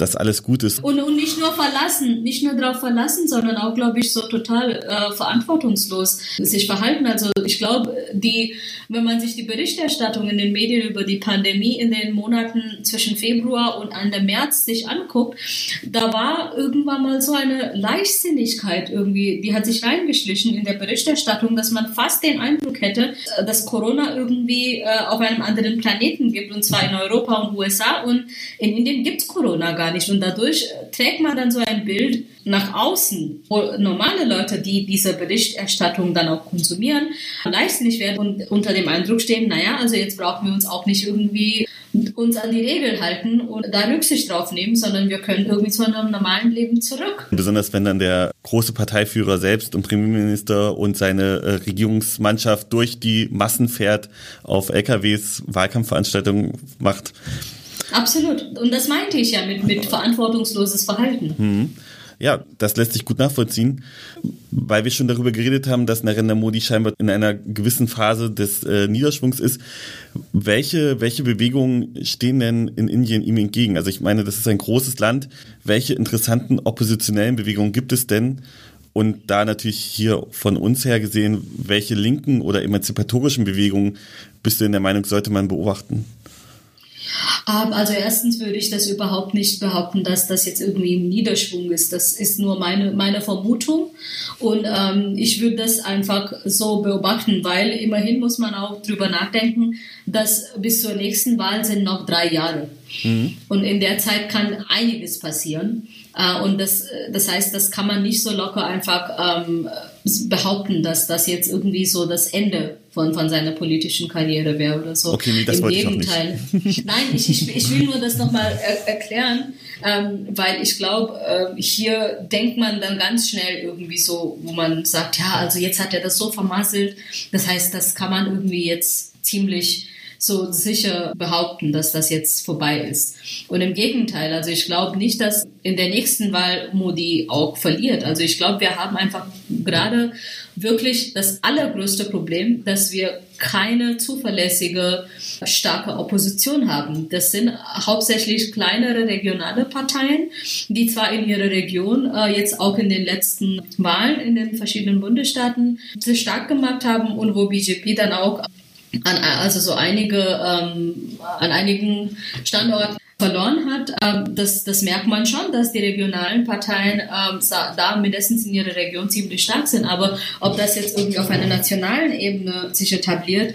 Speaker 7: dass alles gut ist.
Speaker 8: Und, und nicht nur verlassen, nicht nur darauf verlassen, sondern auch, glaube ich, so total äh, verantwortungslos sich verhalten. Also ich glaube, die, wenn man sich die Berichterstattung in den Medien über die Pandemie in den Monaten zwischen Februar und Ende März sich anguckt, da war irgendwann mal so eine Leichtsinnigkeit irgendwie, die hat sich reingeschlichen in der Berichterstattung, dass man fast den Eindruck hätte, dass Corona irgendwie äh, auf einem anderen Planeten gibt, und zwar in Europa und USA und in Indien gibt es Corona gar nicht. Und dadurch trägt man dann so ein Bild nach außen, wo normale Leute, die diese Berichterstattung dann auch konsumieren, leichtsinnig werden und unter dem Eindruck stehen, naja, also jetzt brauchen wir uns auch nicht irgendwie uns an die Regeln halten und da Rücksicht drauf nehmen, sondern wir können irgendwie zu einem normalen Leben zurück.
Speaker 7: Besonders wenn dann der große Parteiführer selbst und Premierminister und seine äh, Regierungsmannschaft durch die Massen fährt, auf LKWs Wahlkampfveranstaltungen macht.
Speaker 8: Absolut. Und das meinte ich ja mit, mit verantwortungsloses Verhalten.
Speaker 7: Mhm. Ja, das lässt sich gut nachvollziehen, weil wir schon darüber geredet haben, dass Narendra Modi scheinbar in einer gewissen Phase des äh, Niederschwungs ist. Welche, welche Bewegungen stehen denn in Indien ihm entgegen? Also ich meine, das ist ein großes Land. Welche interessanten oppositionellen Bewegungen gibt es denn? Und da natürlich hier von uns her gesehen, welche linken oder emanzipatorischen Bewegungen bist du in der Meinung, sollte man beobachten?
Speaker 8: Ähm, also erstens würde ich das überhaupt nicht behaupten, dass das jetzt irgendwie im Niederschwung ist. Das ist nur meine, meine Vermutung. Und ähm, ich würde das einfach so beobachten, weil immerhin muss man auch drüber nachdenken, dass bis zur nächsten Wahl sind noch drei Jahre. Mhm. Und in der Zeit kann einiges passieren. Äh, und das, das heißt, das kann man nicht so locker einfach ähm, behaupten, dass das jetzt irgendwie so das Ende von, von seiner politischen Karriere wäre oder so.
Speaker 7: Okay, nee, das
Speaker 8: Im
Speaker 7: wollte
Speaker 8: Gegenteil.
Speaker 7: Ich nicht.
Speaker 8: Nein, ich, ich, ich will nur das nochmal er erklären, ähm, weil ich glaube, äh, hier denkt man dann ganz schnell irgendwie so, wo man sagt, ja, also jetzt hat er das so vermasselt. Das heißt, das kann man irgendwie jetzt ziemlich so sicher behaupten, dass das jetzt vorbei ist. Und im Gegenteil, also ich glaube nicht, dass in der nächsten Wahl Modi auch verliert. Also ich glaube, wir haben einfach gerade wirklich das allergrößte Problem, dass wir keine zuverlässige, starke Opposition haben. Das sind hauptsächlich kleinere regionale Parteien, die zwar in ihrer Region äh, jetzt auch in den letzten Wahlen in den verschiedenen Bundesstaaten sich stark gemacht haben und wo BJP dann auch an, also so einige, ähm, an einigen Standorten verloren hat. Ähm, das, das merkt man schon, dass die regionalen Parteien ähm, da mindestens in ihrer Region ziemlich stark sind. Aber ob das jetzt irgendwie auf einer nationalen Ebene sich etabliert,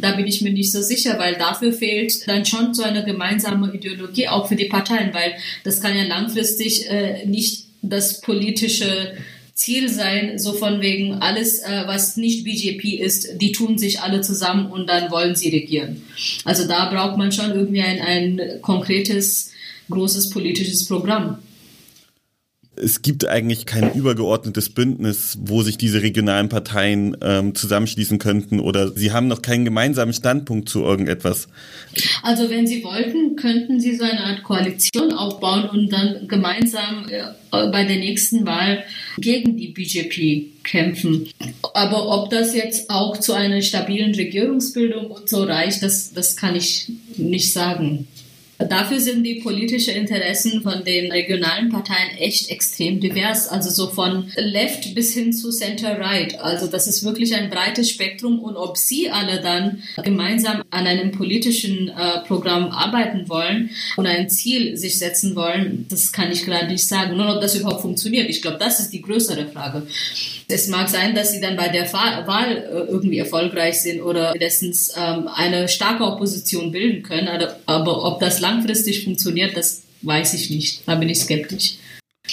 Speaker 8: da bin ich mir nicht so sicher, weil dafür fehlt dann schon so eine gemeinsame Ideologie auch für die Parteien, weil das kann ja langfristig äh, nicht das politische Ziel sein, so von wegen alles, äh, was nicht BJP ist, die tun sich alle zusammen und dann wollen sie regieren. Also da braucht man schon irgendwie ein, ein konkretes, großes politisches Programm
Speaker 7: es gibt eigentlich kein übergeordnetes Bündnis, wo sich diese regionalen Parteien ähm, zusammenschließen könnten oder sie haben noch keinen gemeinsamen Standpunkt zu irgendetwas.
Speaker 8: Also wenn Sie wollten, könnten Sie so eine Art Koalition aufbauen und dann gemeinsam äh, bei der nächsten Wahl gegen die BJP kämpfen. Aber ob das jetzt auch zu einer stabilen Regierungsbildung und so reicht, das, das kann ich nicht sagen. Dafür sind die politischen Interessen von den regionalen Parteien echt extrem divers, also so von Left bis hin zu Center-Right. Also das ist wirklich ein breites Spektrum und ob sie alle dann gemeinsam an einem politischen äh, Programm arbeiten wollen und ein Ziel sich setzen wollen, das kann ich gerade nicht sagen. Nur ob das überhaupt funktioniert. Ich glaube, das ist die größere Frage. Es mag sein, dass sie dann bei der Wahl äh, irgendwie erfolgreich sind oder mindestens ähm, eine starke Opposition bilden können, aber ob das langfristig funktioniert, das weiß ich nicht. Da bin ich skeptisch.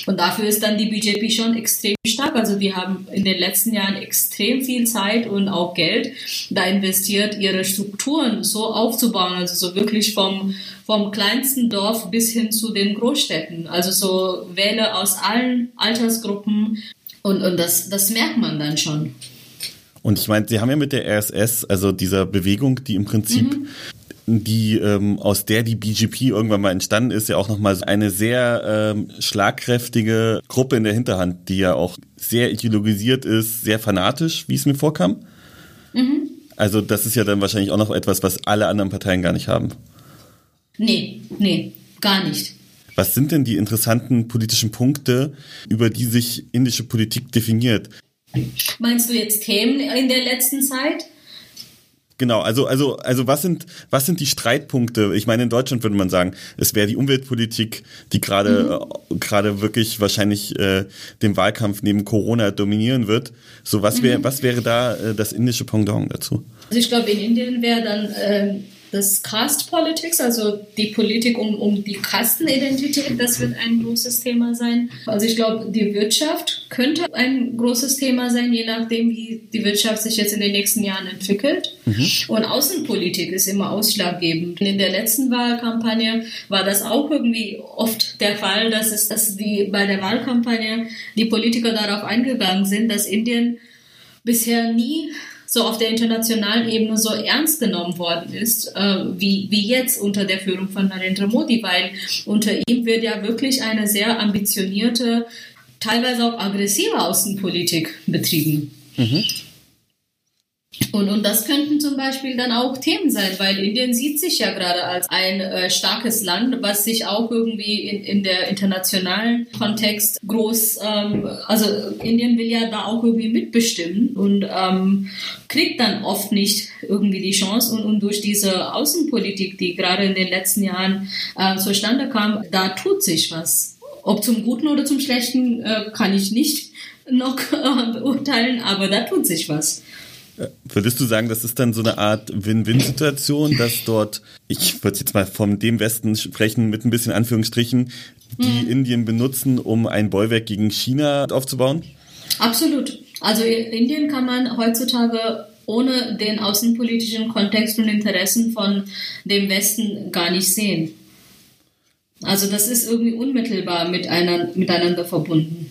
Speaker 8: Und dafür ist dann die BJP schon extrem stark. Also die haben in den letzten Jahren extrem viel Zeit und auch Geld da investiert, ihre Strukturen so aufzubauen, also so wirklich vom, vom kleinsten Dorf bis hin zu den Großstädten. Also so Wähler aus allen Altersgruppen und, und das, das merkt man dann schon.
Speaker 7: Und ich meine, Sie haben ja mit der RSS, also dieser Bewegung, die im Prinzip mhm die ähm, aus der die BGP irgendwann mal entstanden ist, ja auch nochmal eine sehr ähm, schlagkräftige Gruppe in der Hinterhand, die ja auch sehr ideologisiert ist, sehr fanatisch, wie es mir vorkam. Mhm. Also das ist ja dann wahrscheinlich auch noch etwas, was alle anderen Parteien gar nicht haben.
Speaker 8: Nee, nee, gar nicht.
Speaker 7: Was sind denn die interessanten politischen Punkte, über die sich indische Politik definiert?
Speaker 8: Meinst du jetzt Themen in der letzten Zeit?
Speaker 7: Genau, also, also, also was sind, was sind die Streitpunkte? Ich meine, in Deutschland würde man sagen, es wäre die Umweltpolitik, die gerade, mhm. äh, gerade wirklich wahrscheinlich äh, den Wahlkampf neben Corona dominieren wird. So, was wäre, mhm. was wäre da äh, das indische Pendant dazu?
Speaker 8: Also ich glaube, in Indien wäre dann äh, das Caste Politics, also die Politik um, um die Kastenidentität, das wird ein großes Thema sein. Also ich glaube, die Wirtschaft könnte ein großes Thema sein, je nachdem, wie die Wirtschaft sich jetzt in den nächsten Jahren entwickelt. Mhm. Und Außenpolitik ist immer ausschlaggebend. In der letzten Wahlkampagne war das auch irgendwie oft der Fall, dass es, dass die bei der Wahlkampagne die Politiker darauf eingegangen sind, dass Indien bisher nie so auf der internationalen Ebene so ernst genommen worden ist, äh, wie, wie jetzt unter der Führung von Narendra Modi, weil unter ihm wird ja wirklich eine sehr ambitionierte, teilweise auch aggressive Außenpolitik betrieben. Mhm. Und, und das könnten zum Beispiel dann auch Themen sein, weil Indien sieht sich ja gerade als ein äh, starkes Land, was sich auch irgendwie in, in der internationalen Kontext groß, ähm, also Indien will ja da auch irgendwie mitbestimmen und ähm, kriegt dann oft nicht irgendwie die Chance. Und, und durch diese Außenpolitik, die gerade in den letzten Jahren äh, zustande kam, da tut sich was. Ob zum Guten oder zum Schlechten äh, kann ich nicht noch äh, beurteilen, aber da tut sich was.
Speaker 7: Würdest du sagen, das ist dann so eine Art Win-Win-Situation, dass dort, ich würde jetzt mal von dem Westen sprechen, mit ein bisschen Anführungsstrichen, die mhm. Indien benutzen, um ein Bollwerk gegen China aufzubauen?
Speaker 8: Absolut. Also Indien kann man heutzutage ohne den außenpolitischen Kontext und Interessen von dem Westen gar nicht sehen. Also das ist irgendwie unmittelbar miteinander verbunden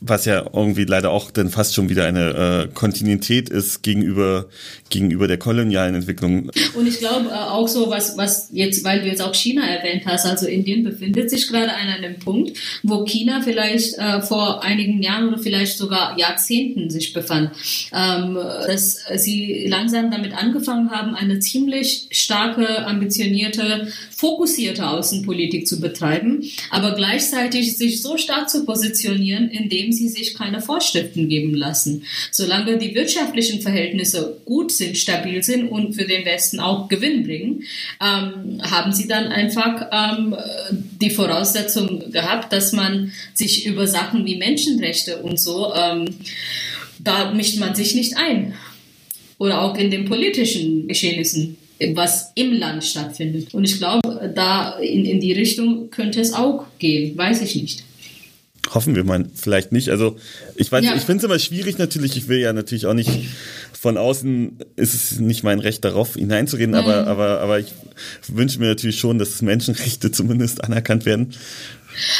Speaker 7: was ja irgendwie leider auch dann fast schon wieder eine äh, Kontinuität ist gegenüber gegenüber der kolonialen Entwicklung.
Speaker 8: Und ich glaube äh, auch so was was jetzt weil du jetzt auch China erwähnt hast, also Indien befindet sich gerade an einem Punkt, wo China vielleicht äh, vor einigen Jahren oder vielleicht sogar Jahrzehnten sich befand, ähm, dass sie langsam damit angefangen haben, eine ziemlich starke, ambitionierte, fokussierte Außenpolitik zu betreiben, aber gleichzeitig sich so stark zu positionieren, indem indem sie sich keine Vorschriften geben lassen. Solange die wirtschaftlichen Verhältnisse gut sind, stabil sind und für den Westen auch Gewinn bringen, ähm, haben sie dann einfach ähm, die Voraussetzung gehabt, dass man sich über Sachen wie Menschenrechte und so, ähm, da mischt man sich nicht ein. Oder auch in den politischen Geschehnissen was im Land stattfindet. Und ich glaube, da in, in die Richtung könnte es auch gehen, weiß ich nicht.
Speaker 7: Hoffen wir mal, vielleicht nicht. Also ich weiß, ja. ich finde es immer schwierig natürlich. Ich will ja natürlich auch nicht von außen ist es nicht mein Recht darauf hineinzureden, mhm. aber aber aber ich wünsche mir natürlich schon, dass Menschenrechte zumindest anerkannt werden.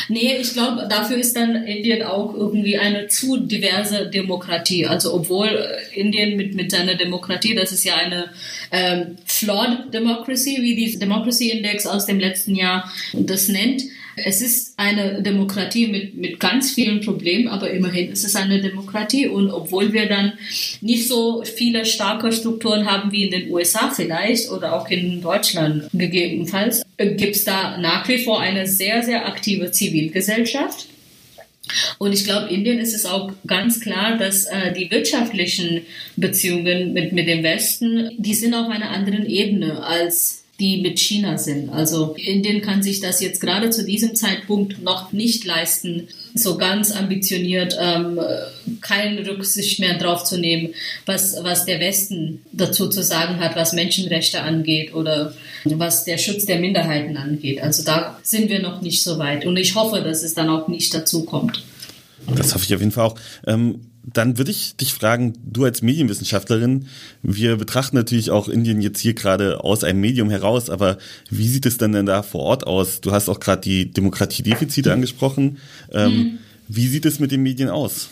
Speaker 8: Nee, ich glaube, dafür ist dann Indien auch irgendwie eine zu diverse Demokratie. Also obwohl Indien mit, mit seiner Demokratie, das ist ja eine ähm, flawed democracy, wie die Democracy Index aus dem letzten Jahr das nennt, Es ist eine Demokratie mit, mit ganz vielen Problemen, aber immerhin ist es eine Demokratie. Und obwohl wir dann nicht so viele starke Strukturen haben wie in den USA vielleicht oder auch in Deutschland gegebenenfalls, gibt es da nach wie vor eine sehr, sehr aktive Zivilgesellschaft. Und ich glaube, Indien ist es auch ganz klar, dass äh, die wirtschaftlichen Beziehungen mit, mit dem Westen, die sind auf einer anderen Ebene als die mit China sind. Also Indien kann sich das jetzt gerade zu diesem Zeitpunkt noch nicht leisten, so ganz ambitioniert ähm, keine Rücksicht mehr drauf zu nehmen, was, was der Westen dazu zu sagen hat, was Menschenrechte angeht oder was der Schutz der Minderheiten angeht. Also da sind wir noch nicht so weit. Und ich hoffe, dass es dann auch nicht dazu kommt.
Speaker 7: Das hoffe ich auf jeden Fall auch. Ähm dann würde ich dich fragen, du als Medienwissenschaftlerin, wir betrachten natürlich auch Indien jetzt hier gerade aus einem Medium heraus, aber wie sieht es denn denn da vor Ort aus? Du hast auch gerade die Demokratiedefizite angesprochen. Ähm, mhm. Wie sieht es mit den Medien aus?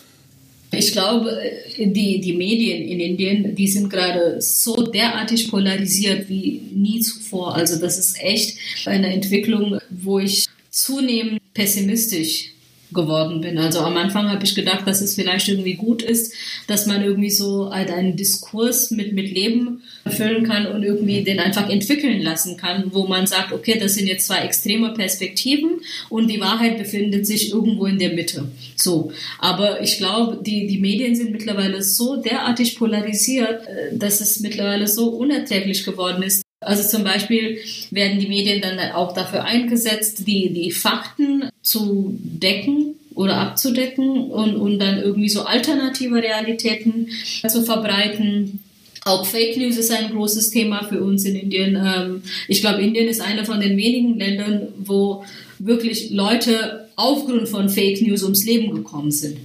Speaker 8: Ich glaube, die, die Medien in Indien, die sind gerade so derartig polarisiert wie nie zuvor. Also das ist echt eine Entwicklung, wo ich zunehmend pessimistisch geworden bin. Also am Anfang habe ich gedacht, dass es vielleicht irgendwie gut ist, dass man irgendwie so halt einen Diskurs mit, mit Leben erfüllen kann und irgendwie den einfach entwickeln lassen kann, wo man sagt, okay, das sind jetzt zwei extreme Perspektiven und die Wahrheit befindet sich irgendwo in der Mitte. So. Aber ich glaube, die, die Medien sind mittlerweile so derartig polarisiert, äh, dass es mittlerweile so unerträglich geworden ist, also zum Beispiel werden die Medien dann auch dafür eingesetzt, die, die Fakten zu decken oder abzudecken und, und dann irgendwie so alternative Realitäten zu verbreiten. Auch Fake News ist ein großes Thema für uns in Indien. Ähm, ich glaube, Indien ist einer von den wenigen Ländern, wo wirklich Leute aufgrund von Fake News ums Leben gekommen sind.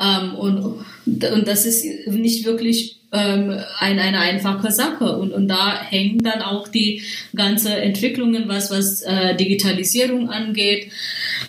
Speaker 8: Ähm, und, und das ist nicht wirklich ähm, eine, eine einfache Sache. Und, und da hängen dann auch die ganze Entwicklungen, was, was äh, Digitalisierung angeht,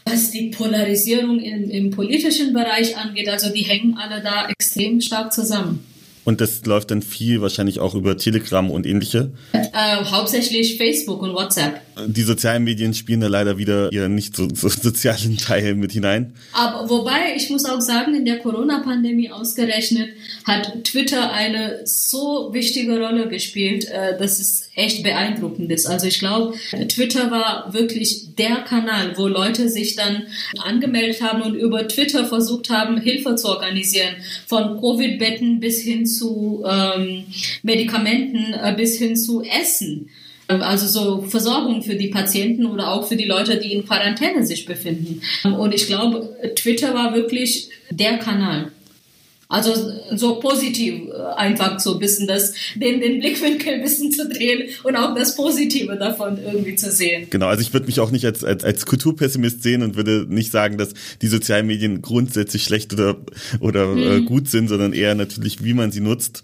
Speaker 8: was die Polarisierung im, im politischen Bereich angeht. Also die hängen alle da extrem stark zusammen.
Speaker 7: Und das läuft dann viel wahrscheinlich auch über Telegram und ähnliche?
Speaker 8: Äh, hauptsächlich Facebook und WhatsApp.
Speaker 7: Die sozialen Medien spielen da leider wieder ihren nicht so, so sozialen Teil mit hinein.
Speaker 8: Aber wobei, ich muss auch sagen, in der Corona-Pandemie ausgerechnet hat Twitter eine so wichtige Rolle gespielt, äh, dass es echt beeindruckend ist. Also ich glaube, Twitter war wirklich der Kanal, wo Leute sich dann angemeldet haben und über Twitter versucht haben, Hilfe zu organisieren. Von Covid-Betten bis hin zu ähm, Medikamenten, äh, bis hin zu Essen. Also so Versorgung für die Patienten oder auch für die Leute, die in Quarantäne sich befinden. Und ich glaube, Twitter war wirklich der Kanal. Also so positiv äh, einfach so ein bisschen das, den, den Blickwinkel ein bisschen zu drehen und auch das Positive davon irgendwie zu sehen.
Speaker 7: Genau, also ich würde mich auch nicht als, als, als Kulturpessimist sehen und würde nicht sagen, dass die sozialen Medien grundsätzlich schlecht oder, oder hm. äh, mhm. gut sind, sondern eher natürlich, wie man sie nutzt.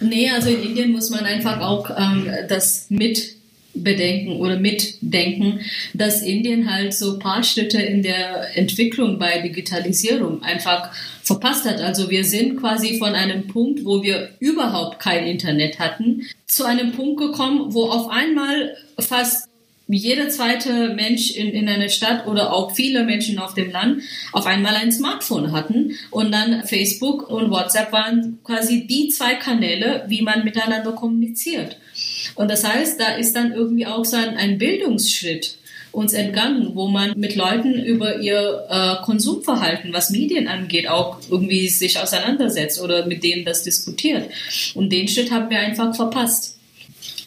Speaker 8: Nee, also in Indien muss man einfach auch ähm, das mit bedenken oder mitdenken, dass Indien halt so paar Schritte in der Entwicklung bei Digitalisierung einfach verpasst hat. Also wir sind quasi von einem Punkt, wo wir überhaupt kein Internet hatten, zu einem Punkt gekommen, wo auf einmal fast jeder zweite Mensch in, in einer Stadt oder auch viele Menschen auf dem Land auf einmal ein Smartphone hatten und dann Facebook und WhatsApp waren quasi die zwei Kanäle, wie man miteinander kommuniziert. Und das heißt, da ist dann irgendwie auch so ein, ein Bildungsschritt uns entgangen, wo man mit Leuten über ihr äh, Konsumverhalten, was Medien angeht, auch irgendwie sich auseinandersetzt oder mit denen das diskutiert. Und den Schritt haben wir einfach verpasst.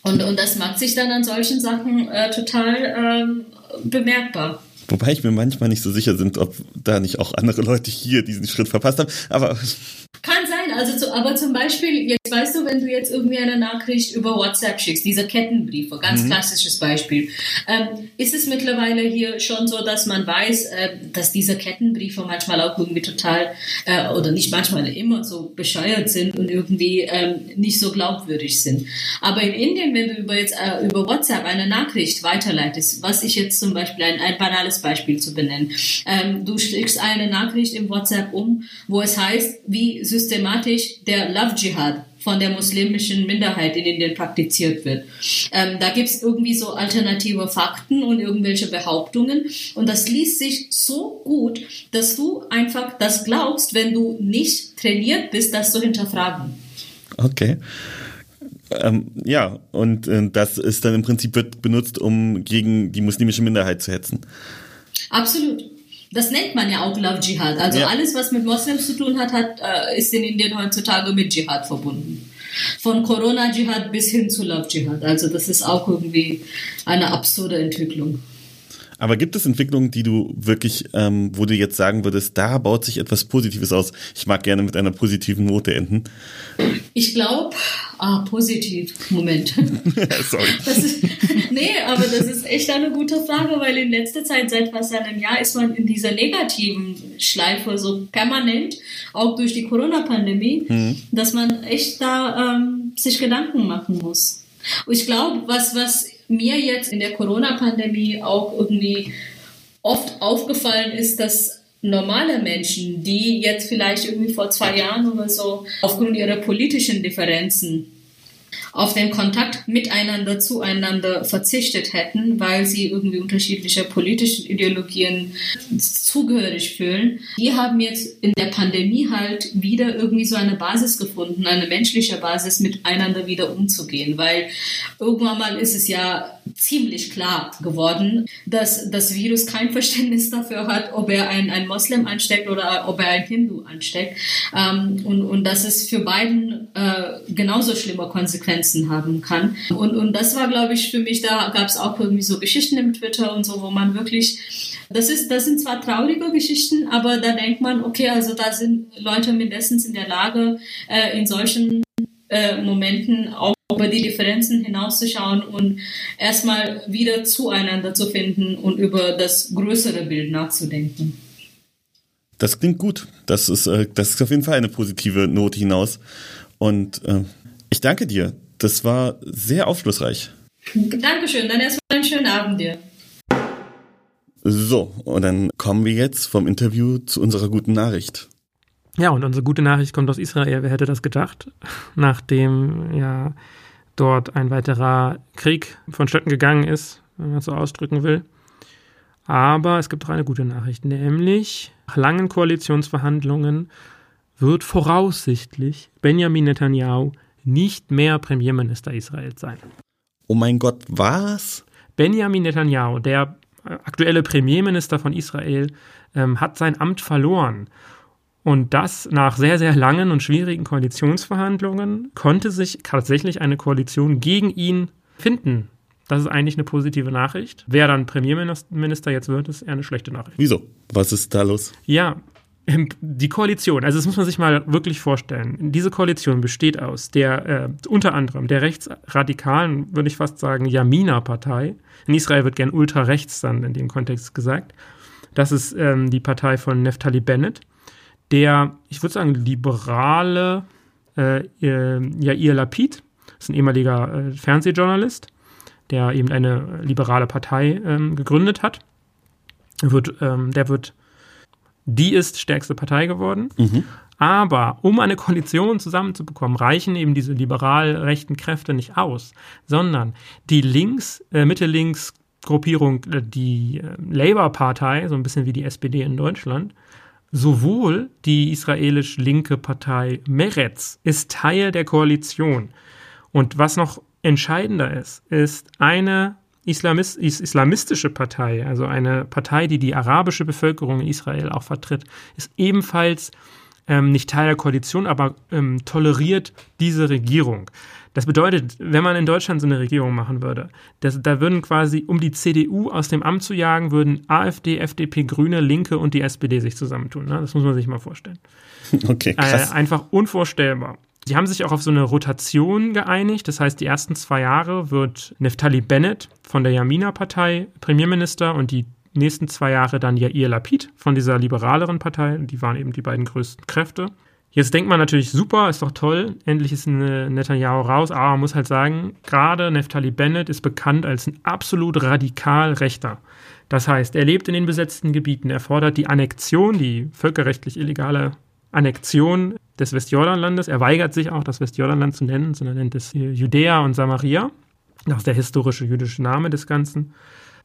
Speaker 8: Und, und das macht sich dann an solchen Sachen äh, total ähm, bemerkbar.
Speaker 7: Wobei ich mir manchmal nicht so sicher bin, ob da nicht auch andere Leute hier diesen Schritt verpasst haben. Aber
Speaker 8: kann sein, also zu, aber zum Beispiel, jetzt weißt wenn du jetzt irgendwie eine Nachricht über WhatsApp schickst, diese Kettenbriefe, ganz mhm. klassisches Beispiel, ähm, ist es mittlerweile hier schon so, dass man weiß, äh, dass diese Kettenbriefe manchmal auch irgendwie total, äh, oder nicht manchmal immer so bescheuert sind und irgendwie ähm, nicht so glaubwürdig sind. Aber in Indien, wenn du über jetzt äh, über WhatsApp eine Nachricht weiterleitest, was ich jetzt zum Beispiel ein, ein banales Beispiel zu benennen, ähm, du schickst eine Nachricht im WhatsApp um, wo es heißt, wie systematisch der Love Jihad von der muslimischen Minderheit in Indien praktiziert wird. Ähm, da gibt es irgendwie so alternative Fakten und irgendwelche Behauptungen und das liest sich so gut, dass du einfach das glaubst, wenn du nicht trainiert bist, das zu hinterfragen.
Speaker 7: Okay. Ähm, ja, und äh, das ist dann im Prinzip wird benutzt, um gegen die muslimische Minderheit zu hetzen.
Speaker 8: Absolut. Das nennt man ja auch Love Jihad. Also ja. alles, was mit Moslems zu tun hat, hat äh, ist in Indien heutzutage mit Jihad verbunden. Von Corona-Jihad bis hin zu Love Jihad. Also das ist auch irgendwie eine absurde Entwicklung.
Speaker 7: Aber gibt es Entwicklungen, die du wirklich, ähm, wo du jetzt sagen würdest, da baut sich etwas Positives aus? Ich mag gerne mit einer positiven Note enden.
Speaker 8: Ich glaube, ah, positiv. Moment.
Speaker 7: Sorry.
Speaker 8: Ist, nee, aber das ist echt eine gute Frage, weil in letzter Zeit, seit fast einem Jahr, ist man in dieser negativen Schleife so permanent, auch durch die Corona-Pandemie, mhm. dass man echt da ähm, sich Gedanken machen muss. Und ich glaube, was, was mir jetzt in der Corona-Pandemie auch irgendwie oft aufgefallen ist, dass normale Menschen, die jetzt vielleicht irgendwie vor zwei Jahren oder so aufgrund ihrer politischen Differenzen auf den Kontakt miteinander, zueinander verzichtet hätten, weil sie irgendwie unterschiedliche politische Ideologien zugehörig fühlen. Die haben jetzt in der Pandemie halt wieder irgendwie so eine Basis gefunden, eine menschliche Basis, miteinander wieder umzugehen, weil irgendwann mal ist es ja ziemlich klar geworden, dass das Virus kein Verständnis dafür hat, ob er einen, einen Moslem ansteckt oder ob er einen Hindu ansteckt. Ähm, und, und dass es für beiden äh, genauso schlimme Konsequenzen haben kann. Und, und das war, glaube ich, für mich, da gab es auch irgendwie so Geschichten im Twitter und so, wo man wirklich das, ist, das sind zwar traurige Geschichten, aber da denkt man, okay, also da sind Leute mindestens in der Lage, äh, in solchen äh, Momenten auch über die Differenzen hinauszuschauen und erstmal wieder zueinander zu finden und über das größere Bild nachzudenken.
Speaker 7: Das klingt gut. Das ist, äh, das ist auf jeden Fall eine positive Note hinaus. Und äh, ich danke dir. Das war sehr aufschlussreich.
Speaker 8: Dankeschön. Dann erstmal einen schönen Abend dir.
Speaker 7: So, und dann kommen wir jetzt vom Interview zu unserer guten Nachricht.
Speaker 6: Ja, und unsere gute Nachricht kommt aus Israel. Wer hätte das gedacht? Nachdem ja dort ein weiterer Krieg vonstatten gegangen ist, wenn man so ausdrücken will. Aber es gibt auch eine gute Nachricht, nämlich nach langen Koalitionsverhandlungen wird voraussichtlich Benjamin Netanyahu nicht mehr Premierminister Israels sein.
Speaker 7: Oh mein Gott, was?
Speaker 6: Benjamin Netanyahu, der aktuelle Premierminister von Israel, ähm, hat sein Amt verloren. Und das nach sehr, sehr langen und schwierigen Koalitionsverhandlungen konnte sich tatsächlich eine Koalition gegen ihn finden. Das ist eigentlich eine positive Nachricht. Wer dann Premierminister jetzt wird, ist eher eine schlechte Nachricht.
Speaker 7: Wieso? Was ist da los?
Speaker 6: Ja, die Koalition, also das muss man sich mal wirklich vorstellen. Diese Koalition besteht aus der äh, unter anderem der rechtsradikalen, würde ich fast sagen, Yamina-Partei. In Israel wird gern ultra-rechts dann in dem Kontext gesagt. Das ist ähm, die Partei von Neftali Bennett, der, ich würde sagen, liberale äh, Yair Lapid, ist ein ehemaliger äh, Fernsehjournalist, der eben eine liberale Partei ähm, gegründet hat. Wird, ähm, der wird die ist stärkste Partei geworden. Mhm. Aber um eine Koalition zusammenzubekommen, reichen eben diese liberal-rechten Kräfte nicht aus, sondern die links, äh, Mitte-Links-Gruppierung, äh, die äh, Labour-Partei, so ein bisschen wie die SPD in Deutschland, sowohl die israelisch linke Partei Meretz ist Teil der Koalition. Und was noch entscheidender ist, ist eine Islamist, islamistische Partei, also eine Partei, die die arabische Bevölkerung in Israel auch vertritt, ist ebenfalls ähm, nicht Teil der Koalition, aber ähm, toleriert diese Regierung. Das bedeutet, wenn man in Deutschland so eine Regierung machen würde, dass, da würden quasi, um die CDU aus dem Amt zu jagen, würden AfD, FDP, Grüne, Linke und die SPD sich zusammentun. Ne? Das muss man sich mal vorstellen.
Speaker 7: Okay, krass.
Speaker 6: Äh, einfach unvorstellbar. Sie haben sich auch auf so eine Rotation geeinigt. Das heißt, die ersten zwei Jahre wird Neftali Bennett von der Yamina-Partei Premierminister und die nächsten zwei Jahre dann Yair Lapid von dieser liberaleren Partei. Die waren eben die beiden größten Kräfte. Jetzt denkt man natürlich, super, ist doch toll, endlich ist Netanyahu raus, aber man muss halt sagen, gerade Neftali Bennett ist bekannt als ein absolut radikal Rechter. Das heißt, er lebt in den besetzten Gebieten, er fordert die Annexion, die völkerrechtlich illegale Annexion des Westjordanlandes. Er weigert sich auch, das Westjordanland zu nennen, sondern nennt es Judäa und Samaria. Das ist der historische jüdische Name des Ganzen.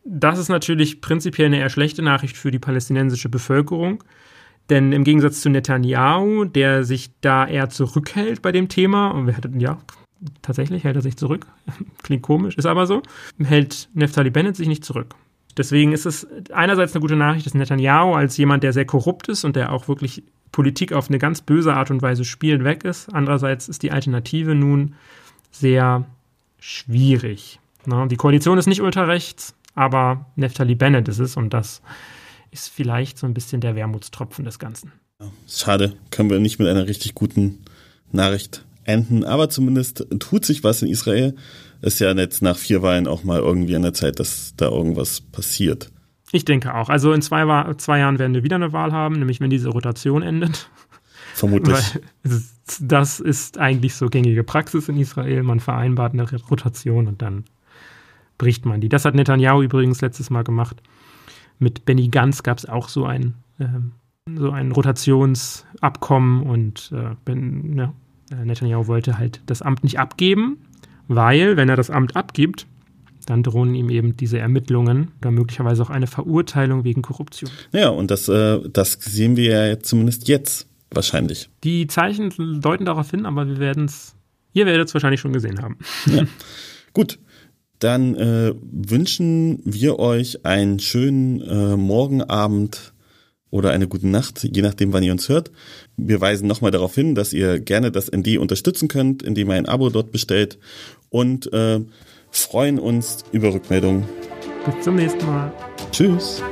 Speaker 6: Das ist natürlich prinzipiell eine eher schlechte Nachricht für die palästinensische Bevölkerung. Denn im Gegensatz zu Netanyahu, der sich da eher zurückhält bei dem Thema, und wir hatten, ja, tatsächlich hält er sich zurück, klingt komisch, ist aber so, hält Neftali Bennett sich nicht zurück. Deswegen ist es einerseits eine gute Nachricht, dass Netanyahu als jemand, der sehr korrupt ist und der auch wirklich Politik auf eine ganz böse Art und Weise spielt, weg ist. Andererseits ist die Alternative nun sehr schwierig. Die Koalition ist nicht ultrarechts, aber Neftali Bennett ist es und das ist vielleicht so ein bisschen der Wermutstropfen des Ganzen.
Speaker 7: Schade, können wir nicht mit einer richtig guten Nachricht enden, aber zumindest tut sich was in Israel. Ist ja jetzt nach vier Wahlen auch mal irgendwie an der Zeit, dass da irgendwas passiert.
Speaker 6: Ich denke auch. Also in zwei, zwei Jahren werden wir wieder eine Wahl haben, nämlich wenn diese Rotation endet.
Speaker 7: Vermutlich.
Speaker 6: Weil das ist eigentlich so gängige Praxis in Israel. Man vereinbart eine Rotation und dann bricht man die. Das hat Netanyahu übrigens letztes Mal gemacht. Mit Benny Gantz gab es auch so ein, äh, so ein Rotationsabkommen und äh, ben, ja, Netanyahu wollte halt das Amt nicht abgeben, weil, wenn er das Amt abgibt, dann drohen ihm eben diese Ermittlungen oder möglicherweise auch eine Verurteilung wegen Korruption.
Speaker 7: Ja, und das, äh, das sehen wir ja zumindest jetzt wahrscheinlich.
Speaker 6: Die Zeichen deuten darauf hin, aber wir werden es, ihr werdet es wahrscheinlich schon gesehen haben.
Speaker 7: Ja. Gut, dann äh, wünschen wir euch einen schönen äh, Morgenabend oder eine gute Nacht, je nachdem, wann ihr uns hört. Wir weisen nochmal darauf hin, dass ihr gerne das ND unterstützen könnt, indem ihr ein Abo dort bestellt und äh, freuen uns über Rückmeldungen.
Speaker 6: Bis zum nächsten Mal.
Speaker 7: Tschüss.